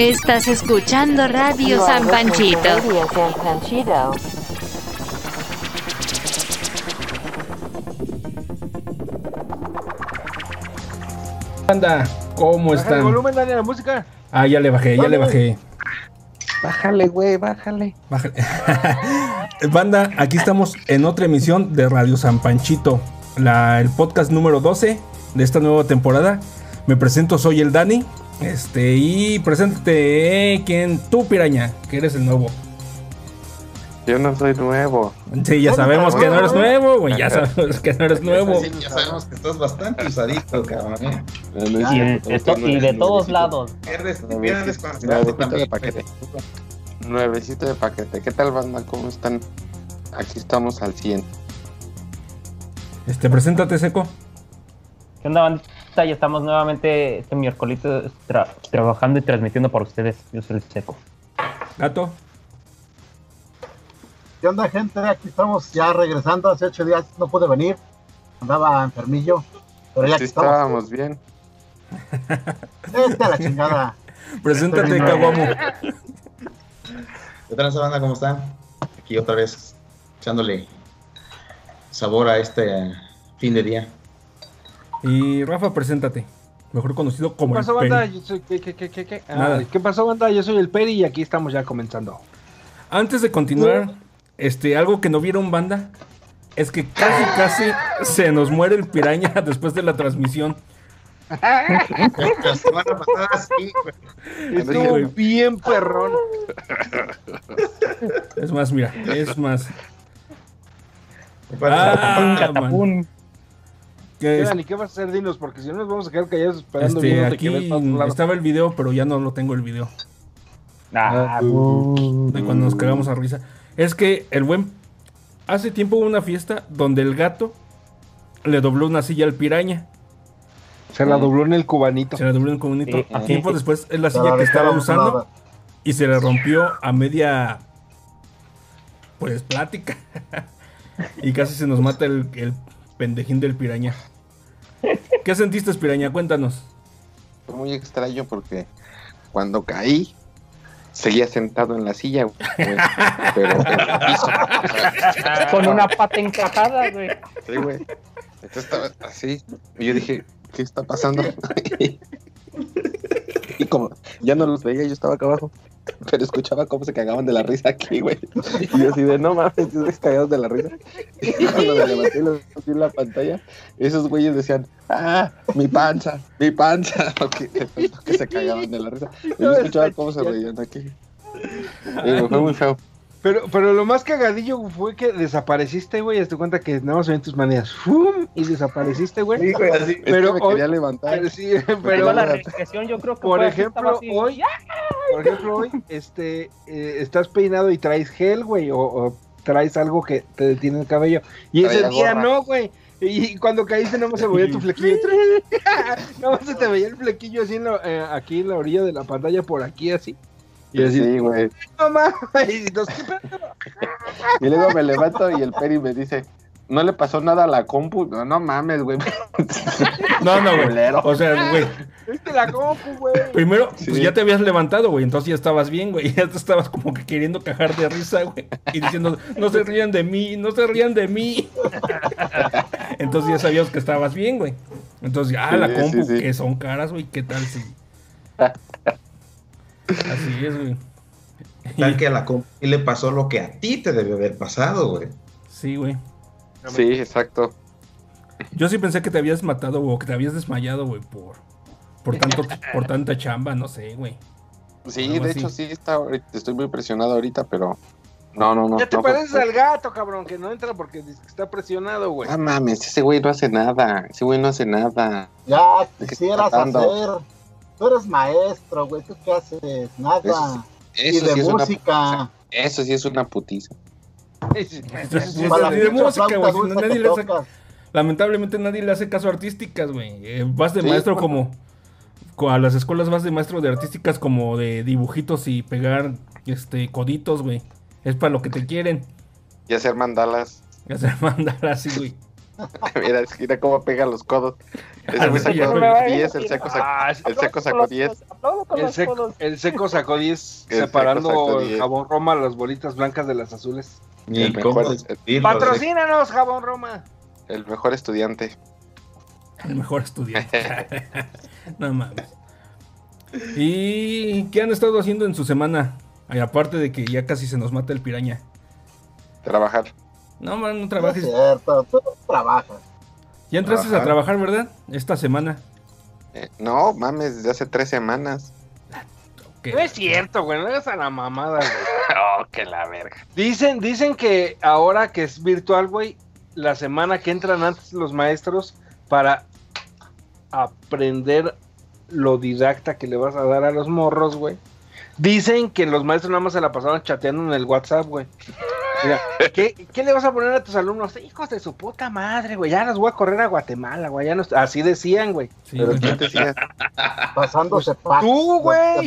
Estás escuchando Radio San Panchito. Radio San Panchito. Banda, ¿cómo Baja el están? volumen, dale la música. Ah, ya le bajé, ya le bajé. Bájale, güey, bájale. Bájale. Banda, aquí estamos en otra emisión de Radio San Panchito, la, el podcast número 12 de esta nueva temporada. Me presento, soy el Dani. Este, y preséntate, eh, ¿quién? Tú, piraña, que eres el nuevo. Yo no soy nuevo. Sí, ya sabemos que no eres nuevo, güey. Ya sabemos que no eres nuevo. Sí, ya sabemos que estás bastante usadito, cabrón. ¿eh? Y, cierto, de, todos nuevecito. lados. Nuevecito- de paquete. Nuevecito de paquete. ¿Qué tal, banda? ¿Cómo están? Aquí estamos al 100. Este, preséntate, Seco. ¿Qué onda, bandita? Ya estamos nuevamente este miércoles tra- trabajando y transmitiendo para ustedes. Yo soy el Seco. Gato. ¿Qué onda, gente? Aquí estamos ya regresando. Hace ocho días no pude venir. Andaba enfermillo. Pero ya Sí aquí estamos. estábamos bien. Este a la chingada. Preséntate, Caguamo. ¿Qué tal, banda? ¿Cómo están? Aquí otra vez echándole sabor a este fin de día. Y Rafa, preséntate. Mejor conocido ¿Qué como el pasó, banda? Peri. Yo soy- ¿qué, qué, qué, qué, qué? Ah, Nada. ¿Qué pasó, banda? Yo soy el Peri y aquí estamos ya comenzando. Antes de continuar, este, algo que no vieron, banda, es que casi, casi se nos muere el piraña después de la transmisión. La semana pasada sí, güey. Estuvo bien perrón. Es más, mira, es más. Ah, ¿Qué, Dani? ¿Qué vas a hacer? Dinos, porque si no nos vamos a quedar callados esperando este, aquí que ves para otro lado. estaba el video, pero ya no lo tengo el video. Ah, bu- De cuando nos cagamos a risa. Es que el buen. Hace tiempo hubo una fiesta donde el gato le dobló una silla al piraña. Se la dobló en el cubanito. Se la dobló en el comunito. Sí, A tiempo sí. después es la silla la que estaba usando. nada. y se le rompió a media pues plática y casi se nos mata el, el pendejín del piraña ¿qué sentiste piraña? cuéntanos Fue muy extraño porque cuando caí, seguía sentado en la silla, güey. Pero en el piso. O sea, Con una pata encajada, güey. Sí, güey. Entonces estaba así. Y yo dije, ¿qué está pasando? y como ya no los veía, yo estaba acá abajo. Pero escuchaba cómo se cagaban de la risa aquí, güey. Y yo así de, no mames, estoy cagados de la risa. Y cuando me levanté y vi en la pantalla, esos güeyes decían, ah, mi panza, mi panza. Tanto que se cagaban de la risa. Y yo escuchaba cómo se reían aquí. Y fue muy feo. Pero, pero lo más cagadillo fue que desapareciste, güey. Hazte cuenta que nada más ven tus maneras. ¡Fum! Y desapareciste, güey. Sí, güey, así. Es Pero que me hoy- quería levantar. Pero sí, Pero pero la regresión yo creo que por ejemplo, así. hoy, por ejemplo, hoy, este, eh, estás peinado y traes gel, güey, o, o traes algo que te detiene el cabello. Y ese día gorra. no, güey. Y cuando caíste no se veía tu flequillo. No se te veía el flequillo así en la- eh, aquí en la orilla de la pantalla, por aquí así. Y así, Sí, güey. no mames. Y luego me levanto y el Peri me dice, ¿no le pasó nada a la compu? No, no mames, güey. no no güey o sea güey ¿Viste la compu, güey? primero pues Sí. ya te habías levantado güey entonces ya estabas bien güey ya te estabas como que queriendo cajar de risa güey y diciendo no se rían de mí no se rían de mí entonces ya sabíamos que estabas bien güey entonces ya Sí, la compu sí, sí. que son caras güey qué tal si así es güey Tal que a la comp y le pasó lo que a ti te debió haber pasado, güey. sí güey Sí, exacto. Yo sí pensé que te habías matado o que te habías desmayado, güey, por, por, tanto, por tanta chamba, no sé, güey. Sí, Algo de así. hecho sí está, estoy muy presionado ahorita, pero no, no, no. Ya te no, pareces pues, al gato, cabrón, que no entra porque está presionado, güey. Ah, mames, ese güey no hace nada. Ese güey no hace nada. Ya ¿De qué quisieras hacer. Tú eres maestro, güey. ¿Tú qué haces? Nada. y Eso de sí es una música. Eso sí es una putiza. Sí, de música, güey. si nadie le hace- lamentablemente nadie le hace caso a artísticas, güey. Eh, vas de Sí, maestro bueno. como... co- A las escuelas vas de maestro de artísticas como de dibujitos y pegar este coditos, güey. Es para lo que te quieren. Y hacer mandalas. Y hacer mandar así, güey. Mira, es que mira cómo pega los codos. Ese güey Sí, ya sacó sé. 10, el seco sacó, Ah, el seco sacó 10. Aplaudo con el, seco, codos. el seco sacó 10 El seco separando el 10. jabón Roma las bolitas blancas de las azules. Mejor Patrocínanos, jabón Roma. El mejor estudiante. El mejor estudiante. no mames. ¿Y qué han estado haciendo en su semana? Ay, aparte de que ya casi se nos mata el piraña. Trabajar. No, man, no No es trabajes. cierto, tú trabajas. Ya entraste a Trabajar. trabajar, ¿verdad? Esta semana. Eh, no, mames, desde hace tres semanas. ¿Qué? No es cierto, güey, no es a la mamada, güey. Oh, que la verga. Dicen, dicen que ahora que es virtual, güey, la semana que entran antes los maestros para aprender lo didacta que le vas a dar a los morros, güey. Dicen que los maestros nada más se la pasaban chateando en el WhatsApp, güey. Mira, ¿qué, qué le vas a poner a tus alumnos? Hijos de su puta madre, güey. Ya los voy a correr a Guatemala, güey. Ya no- Así decían, güey. Sí, Pero güey. ¿quién te decía? Pasándose packs tú, güey.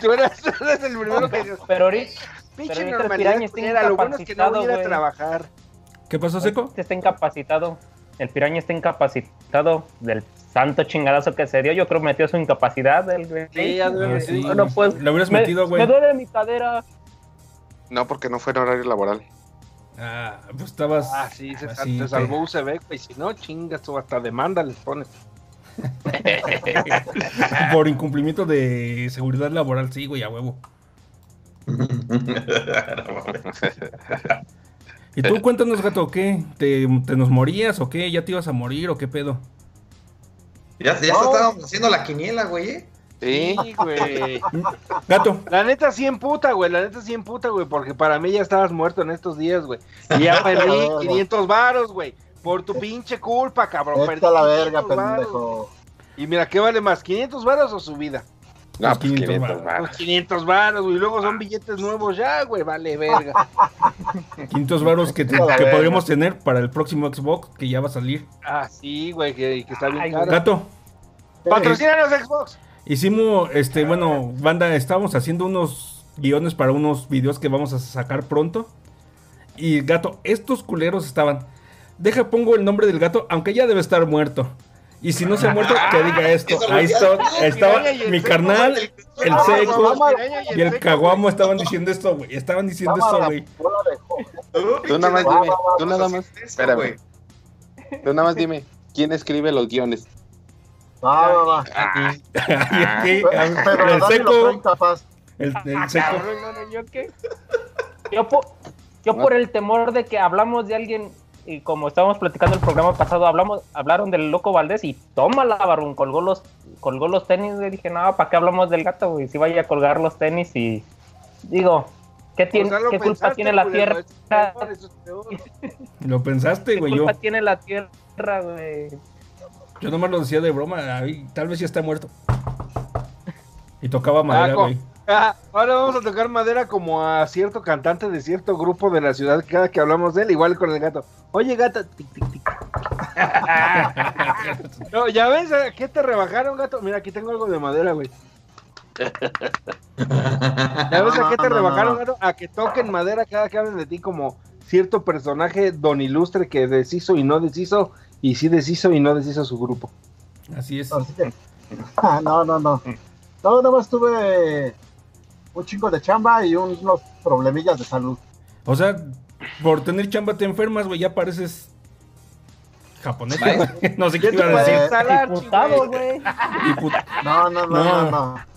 Tú eras, tú eras el primero que dices, Pero ahorita pinche normalidad culera, lo bueno es que no voy a ir a incapacitado, trabajar. ¿Qué pasó, Seco? Está incapacitado. El piraña está incapacitado del santo chingadazo que se dio. Yo creo que metió su incapacidad. El. Sí, ya debe Ah, sí. No, pues, Lo hubieras me, metido, güey. me duele mi cadera. No, porque no fue en horario laboral. Ah, pues estabas. Ah, sí, se, así, te salvó UCB, güey. Si no, chingas, tú hasta demanda les pones. Por incumplimiento de seguridad laboral, sí, güey, a huevo. Y tú cuéntanos, gato, ¿qué? ¿Te, te nos morías o qué? ¿Ya te ibas a morir o qué pedo? Ya, ya No. estábamos haciendo la quiniela, güey. ¿eh? Sí. Güey. Gato, La neta sí emputa, güey. La neta sí emputa, güey. Porque para mí ya estabas muerto en estos días, güey. Y ya perdí 500 varos, güey. Por tu pinche culpa, cabrón. Perdí la verga, 500 varos. pendejo. Y mira, ¿qué vale más? ¿500 varos o su vida? No, pues 500 500 varos. varos. Pues 500 varos, güey. Y luego son billetes nuevos ya, güey. Vale, verga. 500 varos que, te- que verga. podríamos tener para el próximo Xbox que ya va a salir. Ah, sí, güey, que, que está bien Ay, caro. Gato, Patrocínanos Xbox. Hicimos, este, bueno, banda, estábamos haciendo unos guiones para unos videos que vamos a sacar pronto. Y gato, estos culeros estaban. Deja, pongo el nombre del gato, aunque ya debe estar muerto. Y si no se ha muerto, que diga esto. Ahí está, estaba mi carnal, el seco y el caguamo estaban diciendo esto, güey. Estaban diciendo esto, güey. Tú nada más dime, tú nada más, espérame. Tú nada más dime, ¿quién escribe los guiones? Va, va, va. Y aquí, Pero, pero el seco, el, el Ah, seco. cabrón, no, no, ¿yo qué? Yo, po- yo por el temor de que hablamos de alguien y como estábamos platicando el programa pasado, hablamos, hablaron del loco Valdés y tómala, Barbón, colgó los, colgó los tenis, güey. Dije, no, ¿para qué hablamos del gato, güey? Si vaya a colgar los tenis y digo, ¿qué, tiene, O sea, lo ¿qué culpa pensaste, tiene la tierra? Lo pensaste, ¿Qué güey. Yo, culpa tiene la tierra, güey? Yo nomás lo decía de broma. tal vez ya está muerto. Y tocaba madera, Ah, co- güey. Ah, ahora vamos a tocar madera como a cierto cantante de cierto grupo de la ciudad cada que hablamos de él, igual con el gato. Oye, gato. tic, tic, tic. no, ya ves, ¿a ¿qué te rebajaron, gato? Mira, aquí tengo algo de madera, güey. ¿Ya ves a qué te rebajaron, gato? A que toquen madera cada que hablen de ti como cierto personaje don ilustre que deshizo y no deshizo, y sí deshizo y no deshizo su grupo. Así es. Así que- Ah, no, no, no. No, nada más tuve un chingo de chamba y unos problemillas de salud. O sea, por tener chamba te enfermas, güey. Ya pareces japonés. No sé qué iba a decir. Diputado, güey. No, no, no, No. no, no.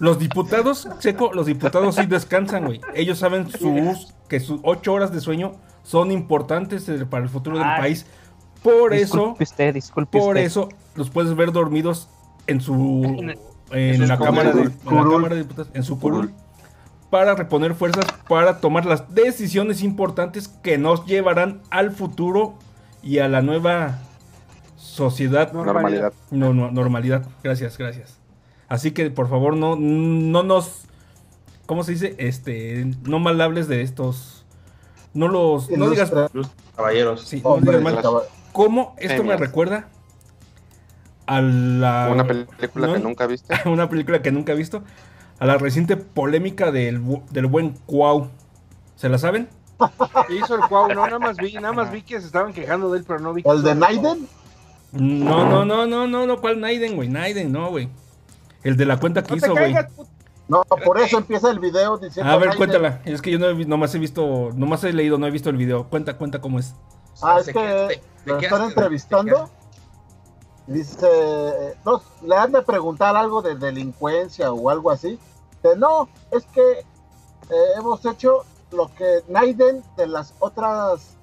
Los diputados, seco, los diputados sí descansan, güey. Ellos saben sus, que sus ocho horas de sueño son importantes eh, para el futuro del Ah, país. Por eso, Disculpe usted, disculpe por usted. eso los puedes ver dormidos en su En la cámara de en la Curul. cámara de diputados, en su curul para reponer fuerzas para tomar las decisiones importantes que nos llevarán al futuro y a la nueva sociedad Normalidad. no, no, normalidad. Gracias, gracias. Así que por favor no, no nos, ¿cómo se dice? Este, no mal hables de estos, no los, no digas, Caballeros. sí, no digas mal. ¿Cómo esto me recuerda a la Una película no, que nunca viste. una película que nunca he visto, a la reciente polémica del, del buen Cuau. ¿Se la saben? ¿Qué hizo el Cuau? No, nada más vi, nada más vi que se estaban quejando de él, pero no vi que ¿El de Naiden? No, no, no, no, no, no, ¿cuál Naiden, güey? Naiden, no, güey. El de la cuenta que No hizo, güey. No, por eso empieza el video diciendo. A ver, Naiden. cuéntala. Es que yo no nomás he visto, nomás he leído, no he visto el video. Cuenta, cuenta cómo es. Ah, es que queda- lo están entrevistando. Dice, no, le han de preguntar algo de delincuencia o algo así. Dice, no, es que eh, hemos hecho lo que Naiden de las otras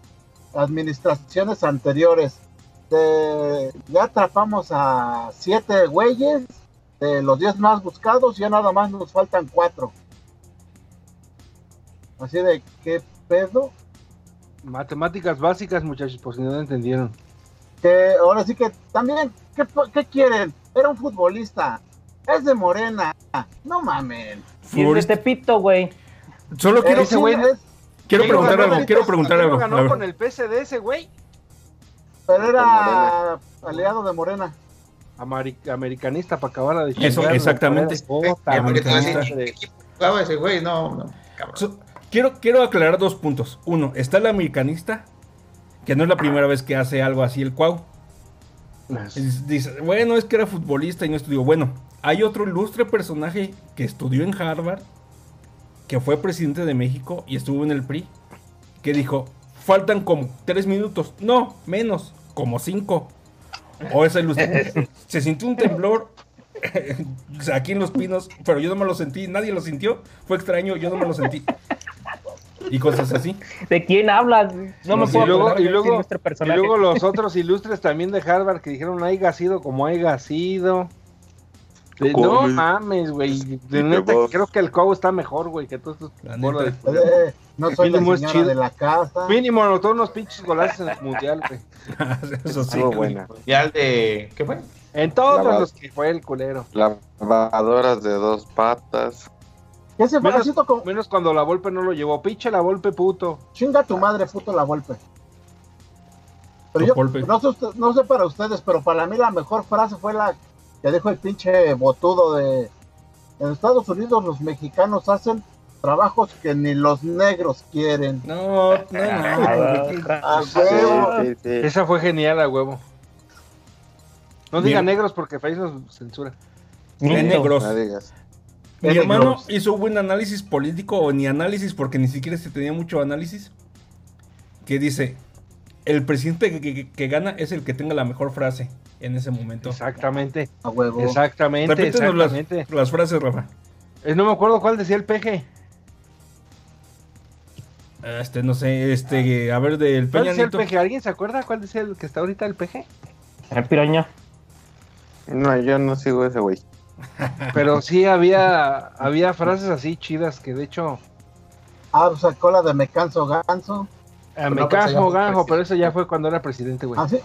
administraciones anteriores. De- ya atrapamos a siete güeyes de los diez más buscados, ya nada más nos faltan cuatro. Así de, ¿qué pedo? Matemáticas básicas, muchachos, por si no lo entendieron. que ahora sí que también, ¿qué, qué quieren? Era un futbolista, es de Morena, no mamen. Y es de Futbolista- Tepito, güey. Solo quiero, Ese ese güey- es- quiero ¿Quién preguntar algo, quiero preguntar ¿Quién algo. ganó con el PSD ese güey? pero era aliado de Morena. Ameri- americanista para acabar de Eso, exactamente. Puta, Ya, porque te voy a decir, americanista. ¿en qué equipo jugaba ese güey? No, no, cabrón. So- quiero, quiero aclarar dos puntos. Uno, está el americanista, que no es la primera vez que hace algo así el Cuau. Es- Dice, bueno, es que era futbolista y no estudió. Bueno, hay otro ilustre personaje que estudió en Harvard, que fue presidente de México y estuvo en el PRI, que dijo, faltan como tres minutos. No, menos, como cinco. O esa ilustración. Se sintió un temblor aquí en Los Pinos, pero yo no me lo sentí, nadie lo sintió. Fue extraño, yo no me lo sentí. Y cosas así. ¿De quién hablas? No me y puedo luego, y luego, nuestro y luego los otros ilustres también de Harvard que dijeron haya sido como haya sido. De- no mames, güey. De neta, creo que el Cuau está mejor, güey, que todos estos La bola neta. de- Eh, no soy Mínimo es señora chido. de la casa. Mínimo anotó unos pinches golazos en el mundial, güey. Eso sí. Estuvo güey. buena. El de. ¿Qué fue? En todos los que fue el culero. Lavadoras de dos patas. ¿Qué se fue Menos, cuando la Volpe no lo llevó. Pinche la Volpe, puto. chinga tu madre, puto la golpe? Pero yo, no sé, usted- no sé para ustedes, pero para mí la mejor frase fue la que dijo el pinche botudo de en Estados Unidos los mexicanos hacen trabajos que ni los negros quieren. No, no, no. A Sí, huevo. sí, sí. Esa fue genial, a huevo. No Bien. diga negros porque Face nos censura. Mito. negros. No digas. Mi hermano hizo un buen análisis político o ni análisis porque ni siquiera se tenía mucho análisis. Que dice, el presidente que, que- que gana es el que tenga la mejor frase en ese momento. Exactamente. A huevo. Exactamente. Repítenos las, Exactamente. las frases, Rafa. Eh, no me acuerdo cuál decía el peje. Este, no sé, este, a ver, del ¿Cuál Peña decía el Nieto. peje? ¿Alguien se acuerda cuál decía el que está ahorita el peje? El piraña. No, yo no sigo ese güey. Pero sí había, había frases así chidas que de hecho Ah, sacó la de me canso ganso. eh, No, me pues, fue ganjo, pero eso ya fue cuando era presidente, güey. Ah, sí.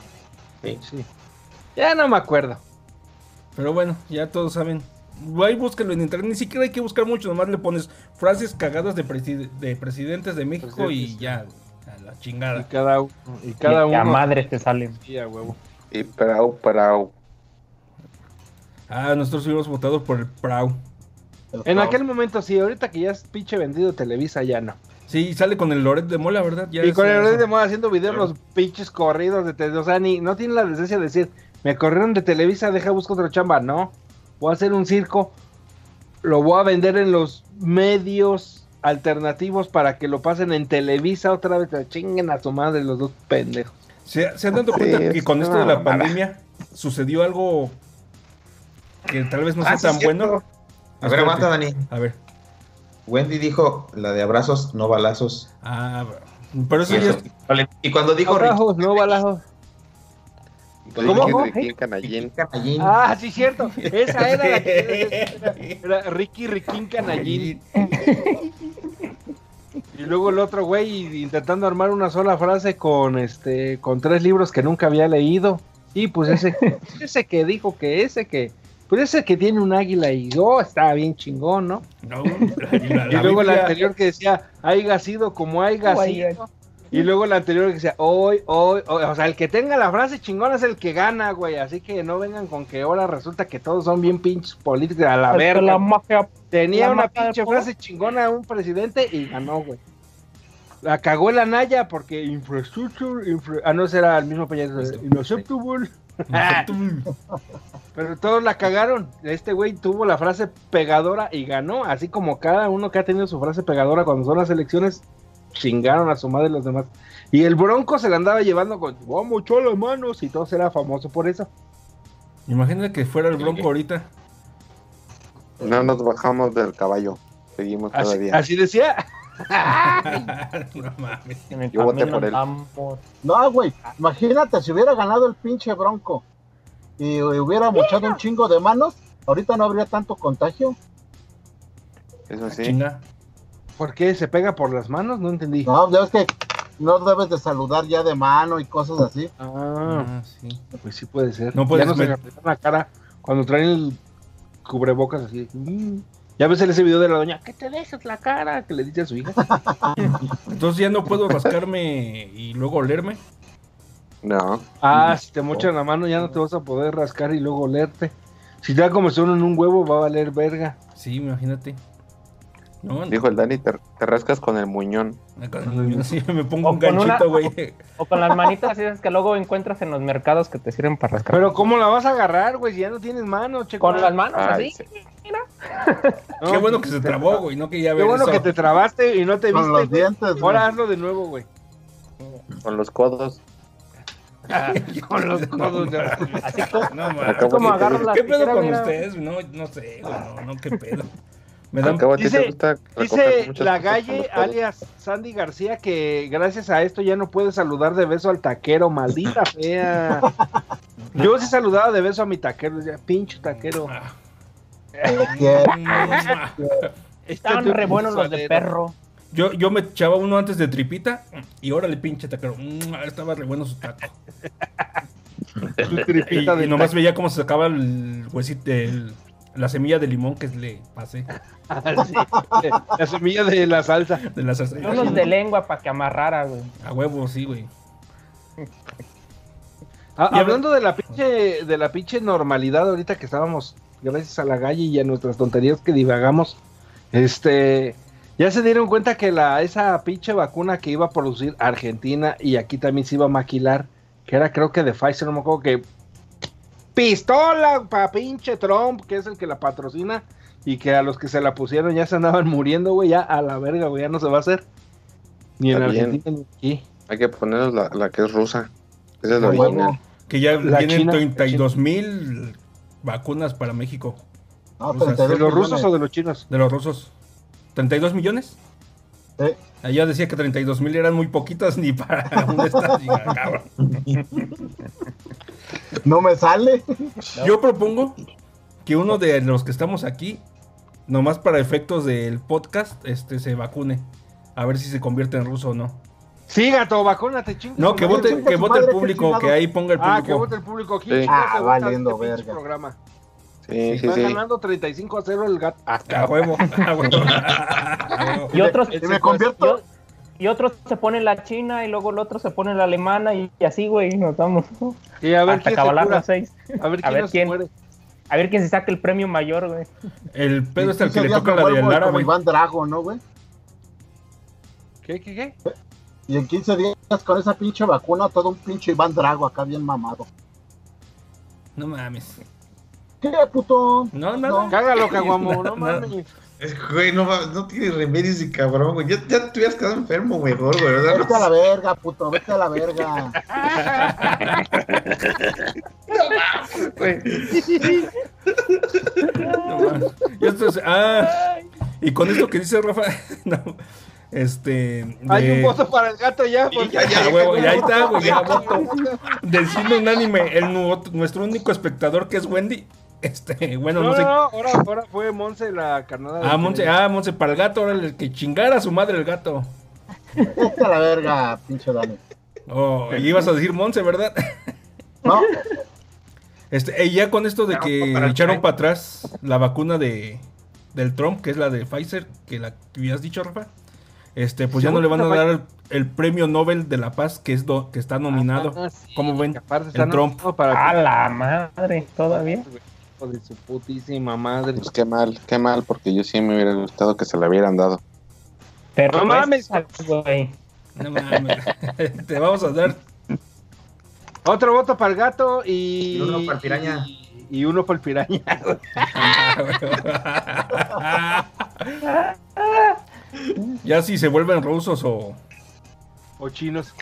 Sí. Ya no me acuerdo. Pero bueno, ya todos saben. Ahí búsquelo en internet, ni siquiera hay que buscar mucho, nomás le pones frases cagadas de, preside- de presidentes de México y ya, a la Y chingada. cada, y cada y a te salen. Sí, a huevo. Y. Ah, nosotros hubiéramos votado por el PRAU. En aquel momento sí, ahorita que ya es pinche vendido Televisa, ya no. Sí, sale con el Loret de Mola, ¿verdad? Ya y con el rey de moda haciendo videos los pinches corridos de Televisa. O sea, ni, no tiene la decencia de decir, me corrieron de Televisa, deja busco otra chamba. No, voy a hacer un circo, lo voy a vender en los medios alternativos para que lo pasen en Televisa otra vez. Chinguen a su madre los dos pendejos. ¿Se, se han dado cuenta que con esto de la pandemia sucedió algo que tal vez no sea Ah, sí, tan cierto. bueno? A ver, aguanta, Dani. A ver. Wendy dijo la de abrazos, no balazos. Ah, pero eso Y, eso- es- y cuando dijo Abajos, no cuando ¿Cómo? Ricky, Ricky, Canallín. Canallín, Ah, sí, cierto. Esa era la que era, era Ricky Riquín Canallín. Y luego el otro güey intentando armar una sola frase con este con tres libros que nunca había leído. Y pues ese ese que dijo que ese que pues ese que tiene un águila y oh, estaba bien chingón, ¿no? No, la- la y luego la anterior que decía, haiga sido como haiga sido. Y luego la anterior que decía, hoy, hoy, hoy", o sea, el que tenga la frase chingona es el que gana, güey. Así que no vengan con que ahora resulta que todos son bien pinches políticos a la verga. la magia. Tenía la una pinche frase chingona un presidente y ganó, güey. La cagó la Naya porque infrastructure, infra- ah no, ese era el mismo Peña Nieto, inacceptable. Pero todos la cagaron. Este güey tuvo la frase pegadora y ganó, así como cada uno que ha tenido su frase pegadora cuando son las elecciones, chingaron a su madre los demás. Y el Bronco se la andaba llevando con, vamos, echó las manos, y todo era famoso por eso. Imagínate que fuera el bronco ahorita. No nos bajamos del caballo. Seguimos Así, todavía. así decía. no mames. En el Yo voté por él. No, güey, imagínate si hubiera ganado el pinche bronco y hubiera muchado un chingo de manos, ahorita no habría tanto contagio. Eso sí. Chinga. ¿Por qué se pega por las manos? No entendí. No, ya ves que no debes de saludar ya de mano y cosas así. Ah, Ah, sí. pues sí puede ser. No puedes ya no se la cara cuando traen el cubrebocas así. Mm. Ya ves en ese video de la doña, que te dejes la cara, que le dice a su hija. Entonces ya no puedo rascarme y luego olerme. No. Ah, si te mochan la mano ya no te vas a poder rascar y luego olerte. Si te da como uno en un huevo, va a valer verga. Sí, imagínate. No, Dijo el Dani, te, te rascas con el muñón. Sí, me pongo O un ganchito, güey. O con las manitas esas que luego encuentras en los mercados que te sirven para rascar. Pero ¿cómo la vas a agarrar, güey? Si ya no tienes mano, checo. con las manos Ay, así. sí. Qué bueno que se trabó, güey. No quería Qué ver bueno eso. que te trabaste y no te Con viste. los güey. dientes, güey. Ahora hazlo de nuevo, güey. Con los codos. Con los codos. ya. Así como, No, mames. Acabo como que ¿Qué pedo con mira. ustedes? No, no sé, güey. No, no, qué pedo. Me dan... Acabo a ti Dice- te gusta recoger Dice muchas la cosas con Galle, codos. alias Sandy García, que gracias a esto ya no puede saludar de beso al taquero, maldita fea. Yo sí saludaba de beso a mi taquero, decía, pinche taquero. Ah. Estaban re buenos los de perro. Yo, yo me echaba uno antes de tripita y órale, pinche taquero. Mm, Estaba re bueno su taco. Y, tripita de y nomás veía cómo se sacaba el huesito, el- la semilla de limón que le pasé. Sí, La semilla de la salsa. de la salsa. Unos de lengua para que amarrara, güey. A huevo, sí, güey. Ah, hablando de la pinche de la pinche normalidad ahorita que estábamos gracias a la Galle y a nuestras tonterías que divagamos, este ya se dieron cuenta que la esa pinche vacuna que iba a producir Argentina y aquí también se iba a maquilar, que era creo que de Pfizer, no me acuerdo que pistola pa pinche Trump, que es el que la patrocina y que a los que se la pusieron ya se andaban muriendo, güey, ya a la verga, güey, ya no se va a hacer. Ni en bien. Argentina ni aquí. Hay que ponernos la, la que es rusa. Esa es la huevo. original. Que ya La tienen China- 32 mil vacunas para México. No, O sea, 32 ¿De los rusos o de los chinos? De los rusos. ¿32 millones? Sí. Allá decía que 32 mil eran muy poquitas ni para un cabrón. No me sale. Yo propongo que uno de los que estamos aquí, nomás para efectos del podcast, este se vacune. A ver si se convierte en ruso o no. Sí, gato, vacúnate, chingo. No, que vote, que vote el qué público, que ahí ponga el Ah, que público. vote el público aquí. Sí. Ah, valiendo este verga. programa. Sí, sí, Va sí. ganando 35 a 0 el gato. Ah, A huevo, a. A. Y otros, Y me convierto. y, y otros se ponen la china y luego el otro se pone la alemana y, y así, güey, nos vamos. Sí, a ver Hasta quién se cura. seis. A ver A quién ver no se quién. muere. A ver quién se saca el premio mayor, güey. El pedo es el que 15 le toca la de Lara, como güey. Iván Drago, ¿no, güey? ¿Qué, qué, qué? Y en 15 días con esa pinche vacuna, todo un pinche Iván Drago acá bien mamado. No mames. ¿Qué, puto? No, nada. Cágalo, caguamo, no No, mames. Es que, güey, no, no tiene remedio ese cabrón, güey. Ya, ya te hubieras quedado enfermo, güey, mejor, güey, ¿verdad? Vete a la verga, puto, vete a la verga. Güey. No mames. Y esto es- ah, y con esto que dice Rafa, no, este. Hay un voto para el gato ya. porque- ya, ya, Ah, huevo, y ahí está, güey, ya voto. Del cine unánime, el, nu- nuestro único espectador que es Wendy. Este, bueno, No, no sé. no, ahora, ahora fue Monse la carnada. Ah, Monse, ah, Monse para el gato, ahora el que chingara a su madre el gato. Vete a la verga, pinche Dani. Oh, y ibas a decir Monse, ¿verdad? No, Este, y ya con esto de que para echaron para atrás la vacuna de del Trump, que es la de Pfizer, que la que habías dicho, Rafa. Este, pues ya no le van a dar el, el premio Nobel de la Paz que es do- que está nominado. Ah, sí, ¿Cómo ven? El Trump. para A la madre, todavía. Hijo de su putísima madre. Pues qué mal, qué mal, porque yo sí me hubiera gustado que se la hubieran dado. Pero No mames. esa, güey. No mames. Te vamos a dar. Otro voto para el gato y. Y uno para el piraña. Y, y uno para el piraña. ya si se vuelven rusos o. o chinos.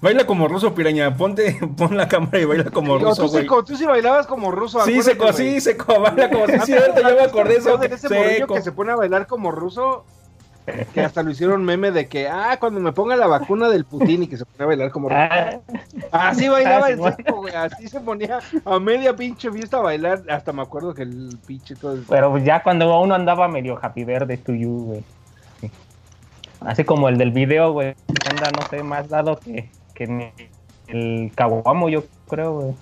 Baila como ruso, piraña. Ponte, pon la cámara y baila como Digo, ruso, tú, sí, güey. co- tú sí bailabas como ruso. Sí, seco, sí, seco, baila como sí, cierto, ya me acordé eso. de ese Seco. que se pone a bailar como ruso, que hasta lo hicieron meme de que, ah, cuando me ponga la vacuna del Putin y que se pone a bailar como ruso. Ah, Así bailaba Ah, el bueno. seco, güey, así se ponía a media pinche fiesta a bailar, hasta me acuerdo que el pinche todo... Pero ya cuando uno andaba medio happy verde to you, güey. Sí. Así como el del video, güey. Anda, no sé, más dado que, que el caguamo, yo creo, güey.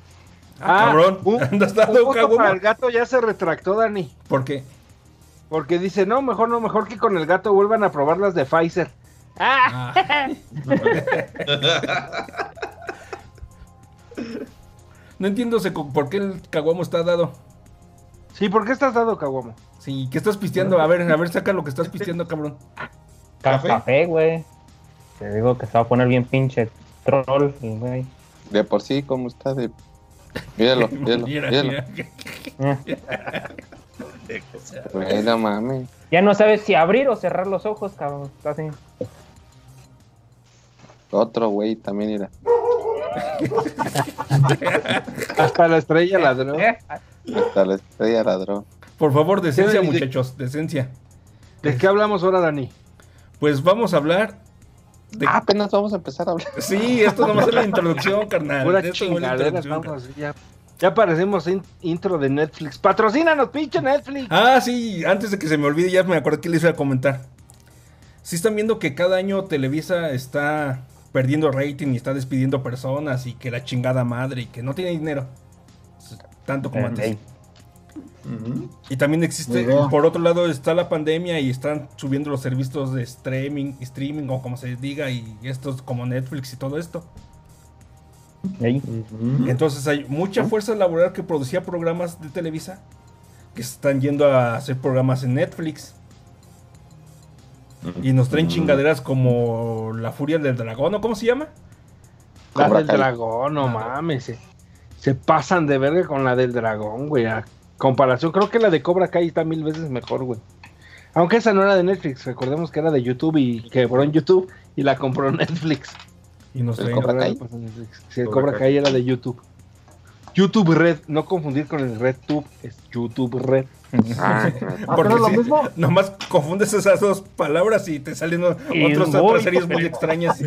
Ah, cabrón, un, andas un dando voto para el gato ya se retractó, Dani, ¿Por qué? porque dice, no, mejor no, mejor que con el gato vuelvan a probar las de Pfizer. Ah. No entiendo por qué el caguamo está dado. Sí, ¿por qué estás dado, caguamo? Sí, ¿qué estás pisteando? A ver, a ver, saca lo que estás pisteando, cabrón. ¿Café? Café, güey. Te digo que se va a poner bien pinche troll, y, güey. De por sí, ¿cómo está? De... Míralo, míralo, míralo. mira. Eh. Güey, no mames. Ya no sabes si abrir o cerrar los ojos, cabrón. Está así. Otro güey también era. Hasta la estrella ladró. Eh, Hasta la estrella ladró. Por favor, decencia, muchachos, decencia. ¿De qué hablamos ahora, Dani? Pues vamos a hablar de... Ah, apenas vamos a empezar a hablar. Sí, esto nomás es la introducción, carnal. Pura Esto es la chingadera, así, ya, ya parecemos in- intro de Netflix. Patrocínanos, pinche Netflix. Ah, sí, antes de que se me olvide, ya me acordé que les iba a comentar. Sí están viendo que cada año Televisa está perdiendo rating y está despidiendo personas y que la chingada madre y que no tiene dinero. Tanto como antes. Y también existe, por otro lado está la pandemia y están subiendo los servicios de streaming, streaming o como se diga y estos como Netflix y todo esto. Entonces hay mucha fuerza laboral que producía programas de Televisa que se están yendo a hacer programas en Netflix. Y nos traen chingaderas como La Furia del Dragón, ¿o cómo se llama? La del dragón, no mames. Se, se pasan de verga con la del dragón, güey. Comparación, creo que la de Cobra Kai está mil veces mejor, güey. Aunque esa no era de Netflix, recordemos que era de YouTube y quebró en YouTube y la compró Netflix. Y nos ¿El. Cobra Kai? Sí, el Cobra Cobra Kai era de YouTube. YouTube Red, no confundir con el Red Tube, es YouTube Red. Ah, ¿Ah, Porque pero es lo sí, mismo? nomás confundes esas dos palabras y te salen o- Y otras, series muy extrañas.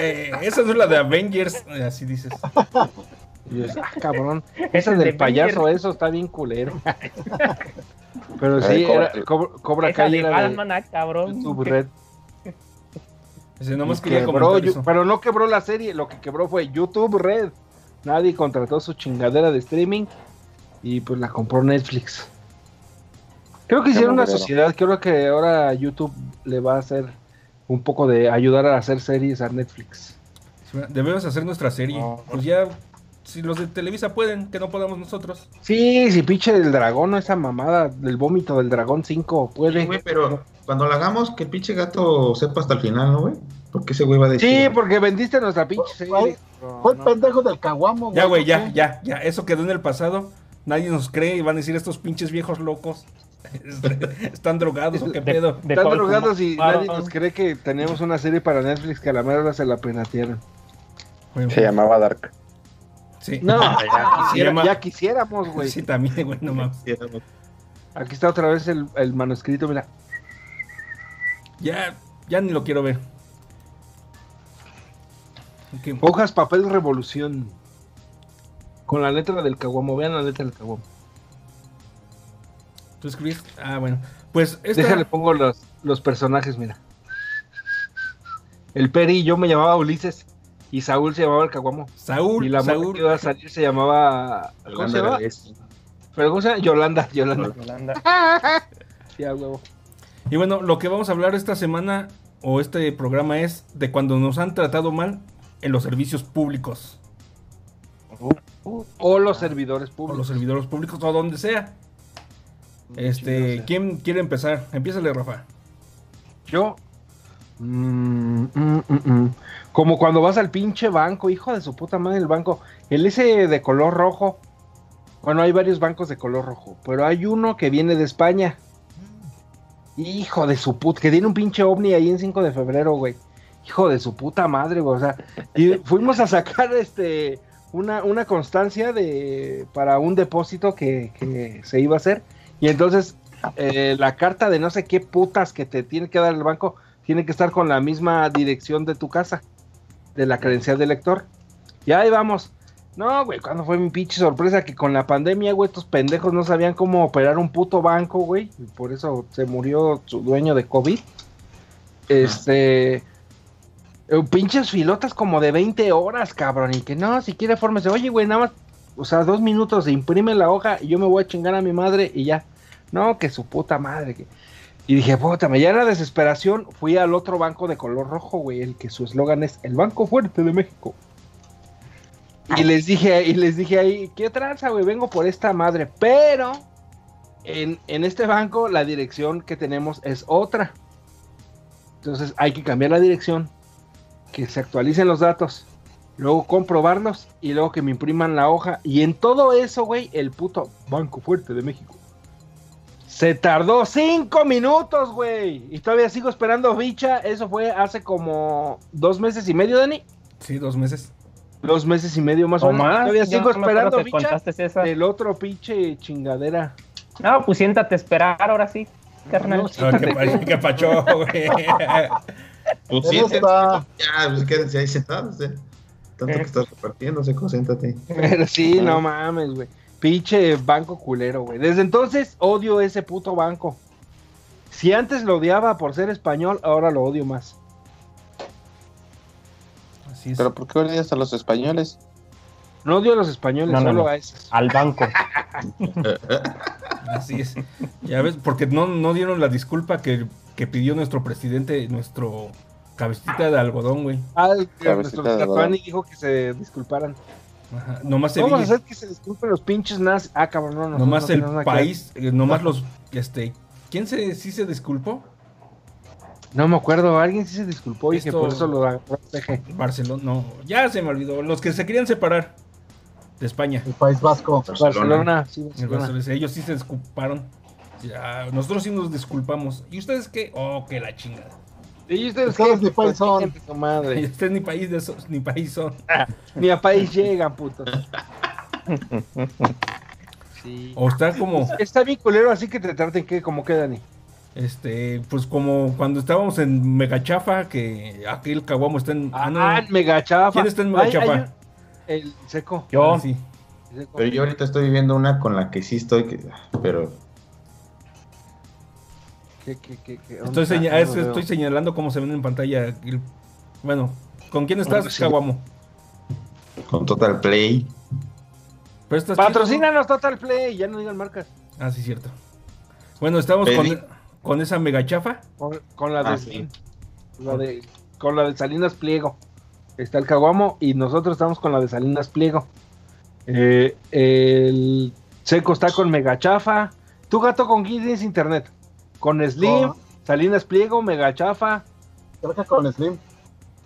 Eh, esa es la de Avengers, eh, así dices. Y yo, ah, cabrón, Es esa el del de payaso, eso está bien culero. Pero sí, Cobra- era, Cobra, Cobra Esa Kai de era de Batman, ah, cabrón. YouTube Red. Ese, nomás quebró pero no quebró la serie, lo que quebró fue YouTube Red. Nadie contrató su chingadera de streaming y pues la compró Netflix. Creo que hicieron una sociedad, creo que ahora YouTube le va a hacer un poco de ayudar a hacer series a Netflix. Debemos hacer nuestra serie. No. Pues ya, si los de Televisa pueden, que no podamos nosotros. Sí, si pinche del dragón, esa mamada del vómito del dragón 5 puede. Sí, güey, pero cuando la hagamos, que el pinche gato sepa hasta el final, ¿no, güey? Porque ese güey va a decir. Sí, porque vendiste nuestra pinche serie. Fue- No, el no. pendejo del caguamo, Ya, güey, ¿por ya, ya, ya. Eso quedó en el pasado. Nadie nos cree y van a decir estos pinches viejos locos. Están drogados o qué pedo. De Están drogados y nadie nos cree que tenemos una serie para Netflix que a la mera se la penatearon. Se llamaba Dark. Sí. No, ya, quisiéramos, güey. Sí, también, güey, no mames. Aquí está otra vez el, el manuscrito, mira. Ya, ya ni lo quiero ver. Hojas, papel, revolución. Con la letra del caguamo. Vean la letra del caguamo. ¿Tú escribís? Ah, bueno. Pues esta... Déjale, pongo los, los personajes, mira. El Peri, yo me llamaba Ulises. Y Saúl se llamaba el caguamo. Saúl, Y la Saúl. que iba a salir se llamaba. ¿Cómo se llama? ¿Pero cómo se llama? Yolanda, Yolanda. Yolanda. Sí, a huevo. Y bueno, lo que vamos a hablar esta semana o este programa es de cuando nos han tratado mal en los servicios públicos. O los servidores O públicos. los servidores públicos o donde sea. Este, sea. ¿quién quiere empezar? Empiézale, Rafa. Yo, Mm, mm, mm, mm. Como cuando vas al pinche banco, hijo de su puta madre, el banco. El ese de color rojo. Bueno, hay varios bancos de color rojo, pero hay uno que viene de España. Hijo de su puta, que tiene un pinche ovni ahí en 5 de febrero, güey. Hijo de su puta madre, güey. O sea, y fuimos a sacar este una, una constancia de para un depósito que, que se iba a hacer. Y entonces eh, la carta de no sé qué putas que te tiene que dar el banco tiene que estar con la misma dirección de tu casa, de la credencial de lector. Y ahí vamos. No, güey, cuando fue mi pinche sorpresa que con la pandemia, güey, estos pendejos no sabían cómo operar un puto banco, güey. Por eso se murió su dueño de COVID. Este. eh, pinches filotas como de 20 horas, cabrón. Y que no, si quiere fórmese. Oye, güey, nada más. O sea, dos minutos, se imprime la hoja y yo me voy a chingar a mi madre y ya. No, que su puta madre. Que... Y dije, puta, me llena desesperación. Fui al otro banco de color rojo, güey, el que su eslogan es el Banco Fuerte de México. Y les dije, y les dije ahí, ¿qué tranza, güey? Vengo por esta madre. Pero en, en este banco la dirección que tenemos es otra. Entonces hay que cambiar la dirección, que se actualicen los datos, luego comprobarlos y luego que me impriman la hoja. Y en todo eso, güey, el puto Banco Fuerte de México. Se tardó cinco minutos, güey. Y todavía sigo esperando bicha. Eso fue hace como dos meses y medio, Dani. Sí, dos meses. Dos meses y medio más o, O menos. más, Todavía sigo no esperando que bicha. contaste esa. El otro pinche chingadera. No, pues siéntate a esperar ahora sí, carnal. No, qué pacho, güey. Pues está. ya, pues quédense ahí sentados. eh. Tanto que estás repartiendo, se concéntrate. Pero sí, no mames, güey. Pinche banco culero, güey. Desde entonces odio ese puto banco. Si antes lo odiaba por ser español, ahora lo odio más. Así es. Pero ¿por qué odias a los españoles? No odio a los españoles, No, no, solo no. a esos. Al banco. Así es. Ya ves, porque no, no dieron la disculpa que, que pidió nuestro presidente, nuestro cabecita de algodón, güey. Cabecita nuestro. Tlatuani dijo que se disculparan. Ajá. Nomás Vamos a hacer que se disculpen los pinches nazis. Ah, cabrón, no, no. Nomás no el que país, eh, nomás los, este, ¿quién se, sí se disculpó? No me acuerdo, alguien sí se disculpó y que Esto- por eso lo agarró PG. Barcelona, no, ya se me olvidó, los que se querían separar de España. El País Vasco. Barcelona, sí, El Barcelona. Barcelona, Ellos sí se disculparon. Ya, nosotros sí nos disculpamos. ¿Y ustedes qué? Oh, que la chingada. ¿Y ustedes qué? ni país son. Su madre. Y ustedes ni país de esos, ni país son. Ni a país llegan, putos. Sí. O está como, Está bien culero, así que te traten que como que Dani. este, pues como cuando estábamos en Megachafa, que aquel caguamo está en. Ah, ah, no. en Megachafa. ¿Quién está en Ay, Megachafa? hay un- El seco. Yo. Ah, sí. Pero yo ahorita estoy viviendo una con la que sí estoy, que- pero ¿Qué, qué, qué, qué Estoy, es- señalando cómo se ven en pantalla. bueno, ¿con quién estás, Sí. Caguamo? con Total Play. Patrocínanos Total Play, ya no digan marcas. Ah, sí, cierto. Bueno, estamos con, con esa megachafa. Con, con la de, Ah, sí. la de con la de Salinas Pliego. Está el Caguamo y nosotros estamos con la de Salinas Pliego. Eh, el Seco está con Megachafa. ¿Tu gato con quién tienes internet? Con Slim, Con- Salinas Pliego, Megachafa, Creo que con Slim.